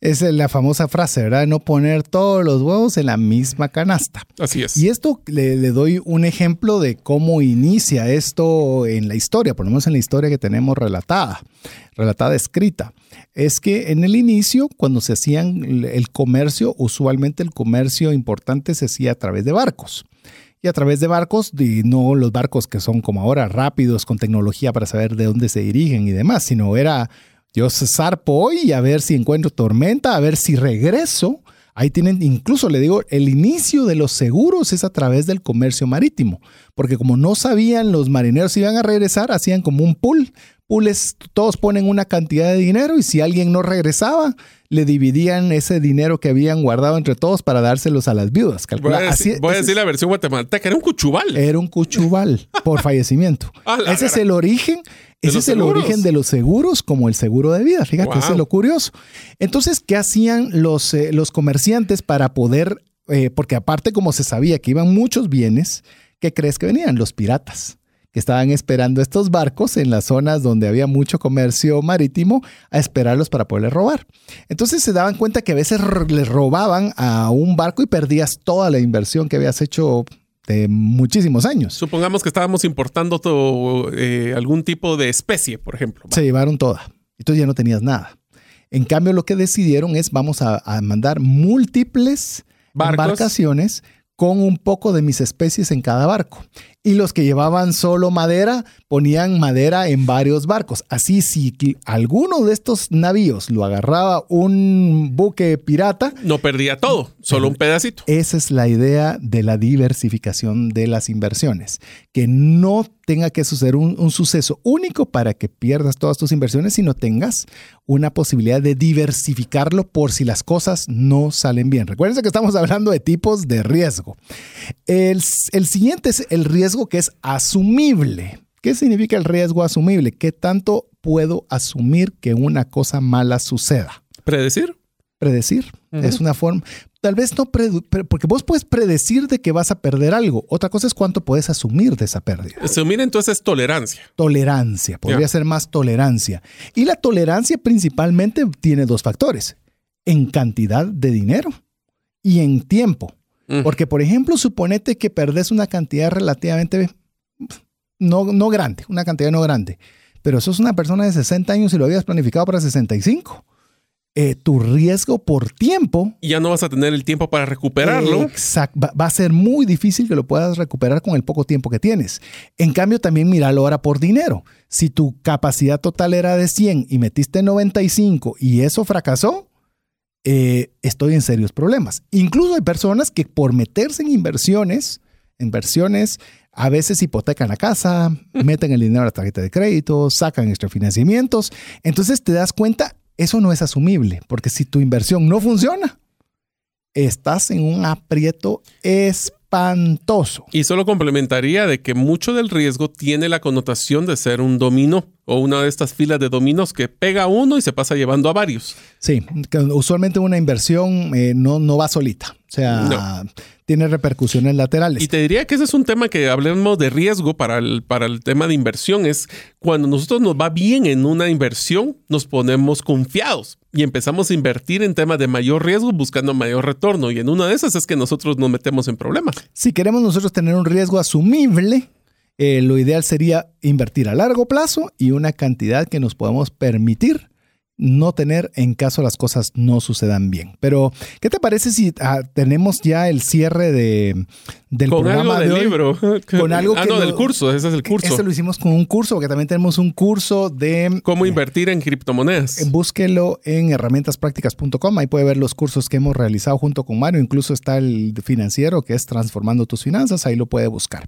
Speaker 1: Es la famosa frase, ¿verdad? No poner todos los huevos en la misma canasta.
Speaker 3: Así es.
Speaker 1: Y esto le, doy un ejemplo de cómo inicia esto en la historia, por lo menos en la historia que tenemos relatada, relatada escrita. Es que en el inicio, cuando se hacían el comercio, usualmente el comercio importante se hacía a través de barcos y a través de barcos, y no los barcos que son como ahora rápidos con tecnología para saber de dónde se dirigen y demás, sino era yo zarpo hoy a ver si encuentro tormenta, a ver si regreso. Ahí tienen, incluso le digo, el inicio de los seguros es a través del comercio marítimo, porque como no sabían los marineros si iban a regresar, hacían como un pool. Pools, todos ponen una cantidad de dinero y si alguien no regresaba, le dividían ese dinero que habían guardado entre todos para dárselos a las viudas.
Speaker 3: voy a decir, la versión guatemalteca, era un cuchubal.
Speaker 1: Era un cuchubal por fallecimiento. ese es el origen ese es el origen de los seguros, como el seguro de vida. Fíjate, eso es lo curioso. Entonces, ¿qué hacían los, eh, los comerciantes para poder, eh, porque aparte como se sabía que iban muchos bienes, ¿qué crees que venían? Los piratas que estaban esperando estos barcos en las zonas donde había mucho comercio marítimo a esperarlos para poderles robar. Entonces se daban cuenta que a veces les robaban a un barco y perdías toda la inversión que habías hecho muchísimos años.
Speaker 3: Supongamos que estábamos importando todo, eh, algún tipo de especie, por ejemplo.
Speaker 1: Se llevaron toda. Entonces ya no tenías nada. En cambio, lo que decidieron es vamos a, mandar múltiples embarcaciones con un poco de mis especies en cada barco y los que llevaban solo madera ponían madera en varios barcos. Así si alguno de estos navíos lo agarraba un buque pirata,
Speaker 3: no perdía todo, solo un pedacito.
Speaker 1: Esa es la idea de la diversificación de las inversiones, que no tenga que suceder un, suceso único para que pierdas todas tus inversiones, sino tengas una posibilidad de diversificarlo por si las cosas no salen bien. Recuerden que estamos hablando de tipos de riesgo. El, el siguiente es el riesgo que es asumible. ¿Qué significa el riesgo asumible? ¿Qué tanto puedo asumir que una cosa mala suceda?
Speaker 3: ¿Predecir?
Speaker 1: Predecir. Es una forma. Tal vez no, porque vos puedes predecir de que vas a perder algo. Otra cosa es cuánto puedes asumir de esa pérdida.
Speaker 3: Asumir entonces es tolerancia.
Speaker 1: Tolerancia. Podría ser más tolerancia. Y la tolerancia principalmente tiene dos factores. En cantidad de dinero y en tiempo. Porque, por ejemplo, suponete que perdés una cantidad relativamente no, no grande, una cantidad no grande, pero sos una persona de 60 años y lo habías planificado para 65. Eh, tu riesgo por tiempo.
Speaker 3: Y ya no vas a tener el tiempo para recuperarlo.
Speaker 1: exacto. Va, a ser muy difícil que lo puedas recuperar con el poco tiempo que tienes. En cambio, también míralo ahora por dinero. Si tu capacidad total era de 100 y metiste 95 y eso fracasó, eh, estoy en serios problemas. Incluso hay personas que por meterse en inversiones, inversiones, a veces hipotecan la casa, meten el dinero a la tarjeta de crédito, sacan extrafinanciamientos. Entonces te das cuenta, eso no es asumible, porque si tu inversión no funciona, estás en un aprieto espantoso.
Speaker 3: Y solo complementaría de que mucho del riesgo tiene la connotación de ser un dominó o una de estas filas de dominos que pega uno y se pasa llevando a varios.
Speaker 1: Sí, usualmente una inversión eh, no, no va solita. O sea, tiene repercusiones laterales.
Speaker 3: Y te diría que ese es un tema que hablemos de riesgo para el, para el tema de inversión. Es cuando nosotros nos va bien en una inversión, nos ponemos confiados y empezamos a invertir en temas de mayor riesgo buscando mayor retorno. Y en una de esas es que nosotros nos metemos en problemas.
Speaker 1: Si queremos nosotros tener un riesgo asumible, eh, lo ideal sería invertir a largo plazo y una cantidad que nos podemos permitir no tener en caso las cosas no sucedan bien. Pero, ¿qué te parece si ah, tenemos ya el cierre de, del
Speaker 3: con
Speaker 1: programa
Speaker 3: algo del
Speaker 1: de hoy?
Speaker 3: libro.
Speaker 1: Con algo
Speaker 3: ah,
Speaker 1: que
Speaker 3: no,
Speaker 1: lo-
Speaker 3: del curso. Ese es el curso.
Speaker 1: Eso lo hicimos con un curso, porque también tenemos un curso de
Speaker 3: Cómo invertir en criptomonedas.
Speaker 1: Eh, Búsquelo en herramientaspracticas.com. Ahí puede ver los cursos que hemos realizado junto con Mario. Incluso está el financiero que es Transformando tus finanzas. Ahí lo puede buscar.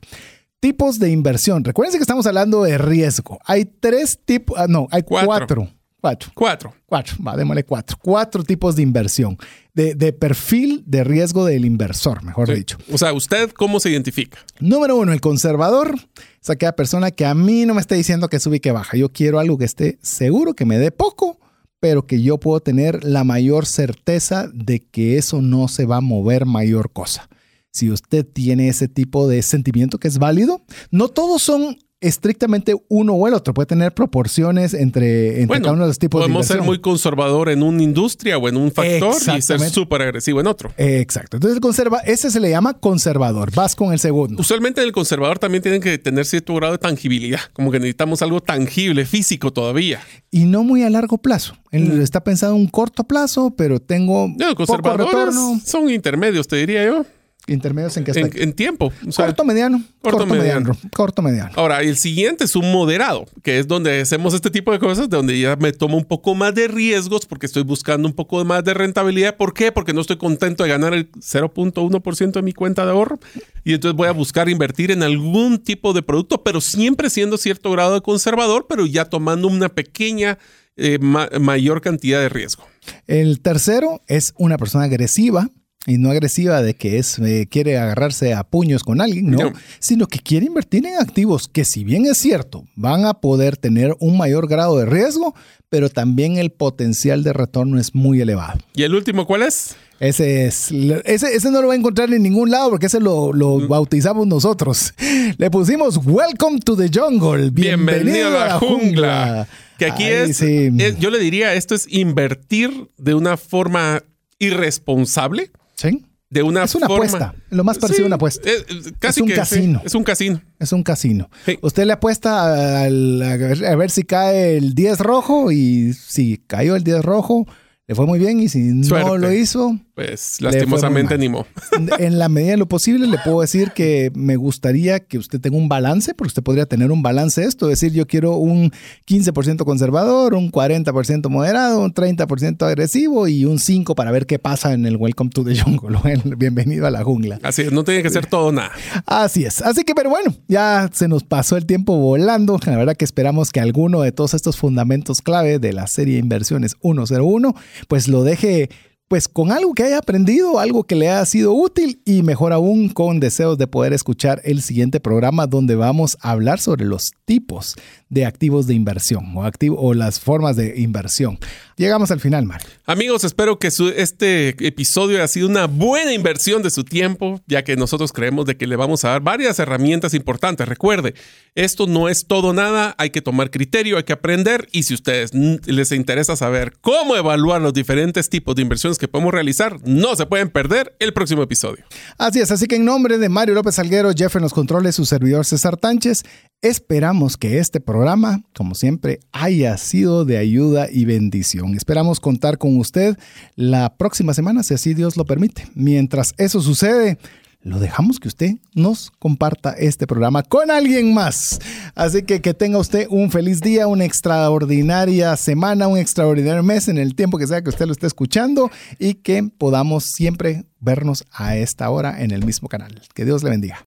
Speaker 1: Tipos de inversión. Recuerden que estamos hablando de riesgo. Hay tres tipos. ah, no, hay
Speaker 3: Cuatro.
Speaker 1: cuatro. Cuatro.
Speaker 3: Cuatro.
Speaker 1: Cuatro. Va, démosle cuatro. Cuatro tipos de inversión. De, de perfil de riesgo del inversor, mejor
Speaker 3: Sí.
Speaker 1: dicho.
Speaker 3: O sea, ¿usted cómo se identifica?
Speaker 1: Número uno, el conservador es aquella persona que a mí no me está diciendo que sube y que baja. Yo quiero algo que esté seguro, que me dé poco, pero que yo puedo tener la mayor certeza de que eso no se va a mover mayor cosa. Si usted tiene ese tipo de sentimiento que es válido, no todos son estrictamente uno o el otro. Puede tener proporciones entre, entre
Speaker 3: Bueno,
Speaker 1: cada uno de los tipos de
Speaker 3: podemos ser muy conservador en una industria o en un factor y ser súper agresivo en otro.
Speaker 1: Exacto. Entonces, conserva, ese se le llama conservador. Vas con el segundo.
Speaker 3: Usualmente en el conservador también tienen que tener cierto grado de tangibilidad, como que necesitamos algo tangible, físico todavía.
Speaker 1: y no muy a largo plazo. Él está pensando en un corto plazo, pero tengo
Speaker 3: Mm. No,
Speaker 1: poco
Speaker 3: conservadores
Speaker 1: retorno.
Speaker 3: son intermedios, te diría yo,
Speaker 1: Intermedios en qué
Speaker 3: en,
Speaker 1: aspecto?
Speaker 3: en tiempo. O sea,
Speaker 1: corto, mediano.
Speaker 3: corto,
Speaker 1: Corto,
Speaker 3: mediano.
Speaker 1: mediano. Corto, mediano.
Speaker 3: Ahora, el siguiente es un moderado, que es donde hacemos este tipo de cosas, de donde ya me tomo un poco más de riesgos porque estoy buscando un poco más de rentabilidad. ¿Por qué? Porque no estoy contento de ganar el 0.1% de mi cuenta de ahorro. Y entonces voy a buscar invertir en algún tipo de producto, pero siempre siendo cierto grado de conservador, pero ya tomando una pequeña, eh, ma- mayor cantidad de riesgo.
Speaker 1: El tercero es una persona agresiva. Y no agresiva de que es, eh, quiere agarrarse a puños con alguien, no,
Speaker 3: No.
Speaker 1: sino que quiere invertir en activos que si bien es cierto, van a poder tener un mayor grado de riesgo, pero también el potencial de retorno es muy elevado.
Speaker 3: ¿Y el último cuál es?
Speaker 1: Ese es, ese, ese no lo va a encontrar en ningún lado porque ese lo, lo
Speaker 3: Mm.
Speaker 1: bautizamos nosotros. Le pusimos Welcome to the Jungle.
Speaker 3: Bienvenido, a la jungla. Que aquí es,
Speaker 1: sí.
Speaker 3: es- yo le diría, esto es invertir de una forma irresponsable.
Speaker 1: Sí.
Speaker 3: De una
Speaker 1: Es una
Speaker 3: forma-
Speaker 1: apuesta, lo más parecido a una apuesta.
Speaker 3: Es, es casi
Speaker 1: Es un
Speaker 3: que sí,
Speaker 1: casino.
Speaker 3: es un casino.
Speaker 1: Es un casino.
Speaker 3: Sí.
Speaker 1: Usted le apuesta al- a, ver, a ver si cae el 10 rojo y si cayó el 10 rojo, le fue muy bien y si no lo hizo,
Speaker 3: Pues lastimosamente mo.
Speaker 1: en la medida de lo posible, le puedo decir que me gustaría que usted tenga un balance, porque usted podría tener un balance esto, es decir, yo quiero un 15% conservador, un 40% moderado, un 30% agresivo y un 5% para ver qué pasa en el Welcome to the Jungle, el Bienvenido a la jungla.
Speaker 3: Así es, no tiene que ser todo nada.
Speaker 1: Así es. Así que, pero bueno, ya se nos pasó el tiempo volando. La verdad que esperamos que alguno de todos estos fundamentos clave de la serie Inversiones 101, pues lo deje pues con algo que haya aprendido, algo que le haya sido útil y mejor aún con deseos de poder escuchar el siguiente programa donde vamos a hablar sobre los tipos de activos de inversión o, activo, o las formas de inversión. Llegamos al final, Mario.
Speaker 3: Amigos, espero que su- este episodio haya sido una buena inversión de su tiempo, ya que nosotros creemos de que le vamos a dar varias herramientas importantes. Recuerde, esto no es todo nada, hay que tomar criterio, hay que aprender y si ustedes mm, les interesa saber cómo evaluar los diferentes tipos de inversiones que podemos realizar, no se pueden perder el próximo episodio.
Speaker 1: Así es, así que en nombre de Mario López Alguero, Jeff en los controles, su servidor César Tánchez, esperamos que este programa, como siempre, haya sido de ayuda y bendición. Esperamos contar con usted la próxima semana, si así Dios lo permite. Mientras eso sucede, lo dejamos que usted nos comparta este programa con alguien más. Así que que tenga usted un feliz día, una extraordinaria semana, un extraordinario mes en el tiempo que sea que usted lo esté escuchando y que podamos siempre vernos a esta hora en el mismo canal. Que Dios le bendiga.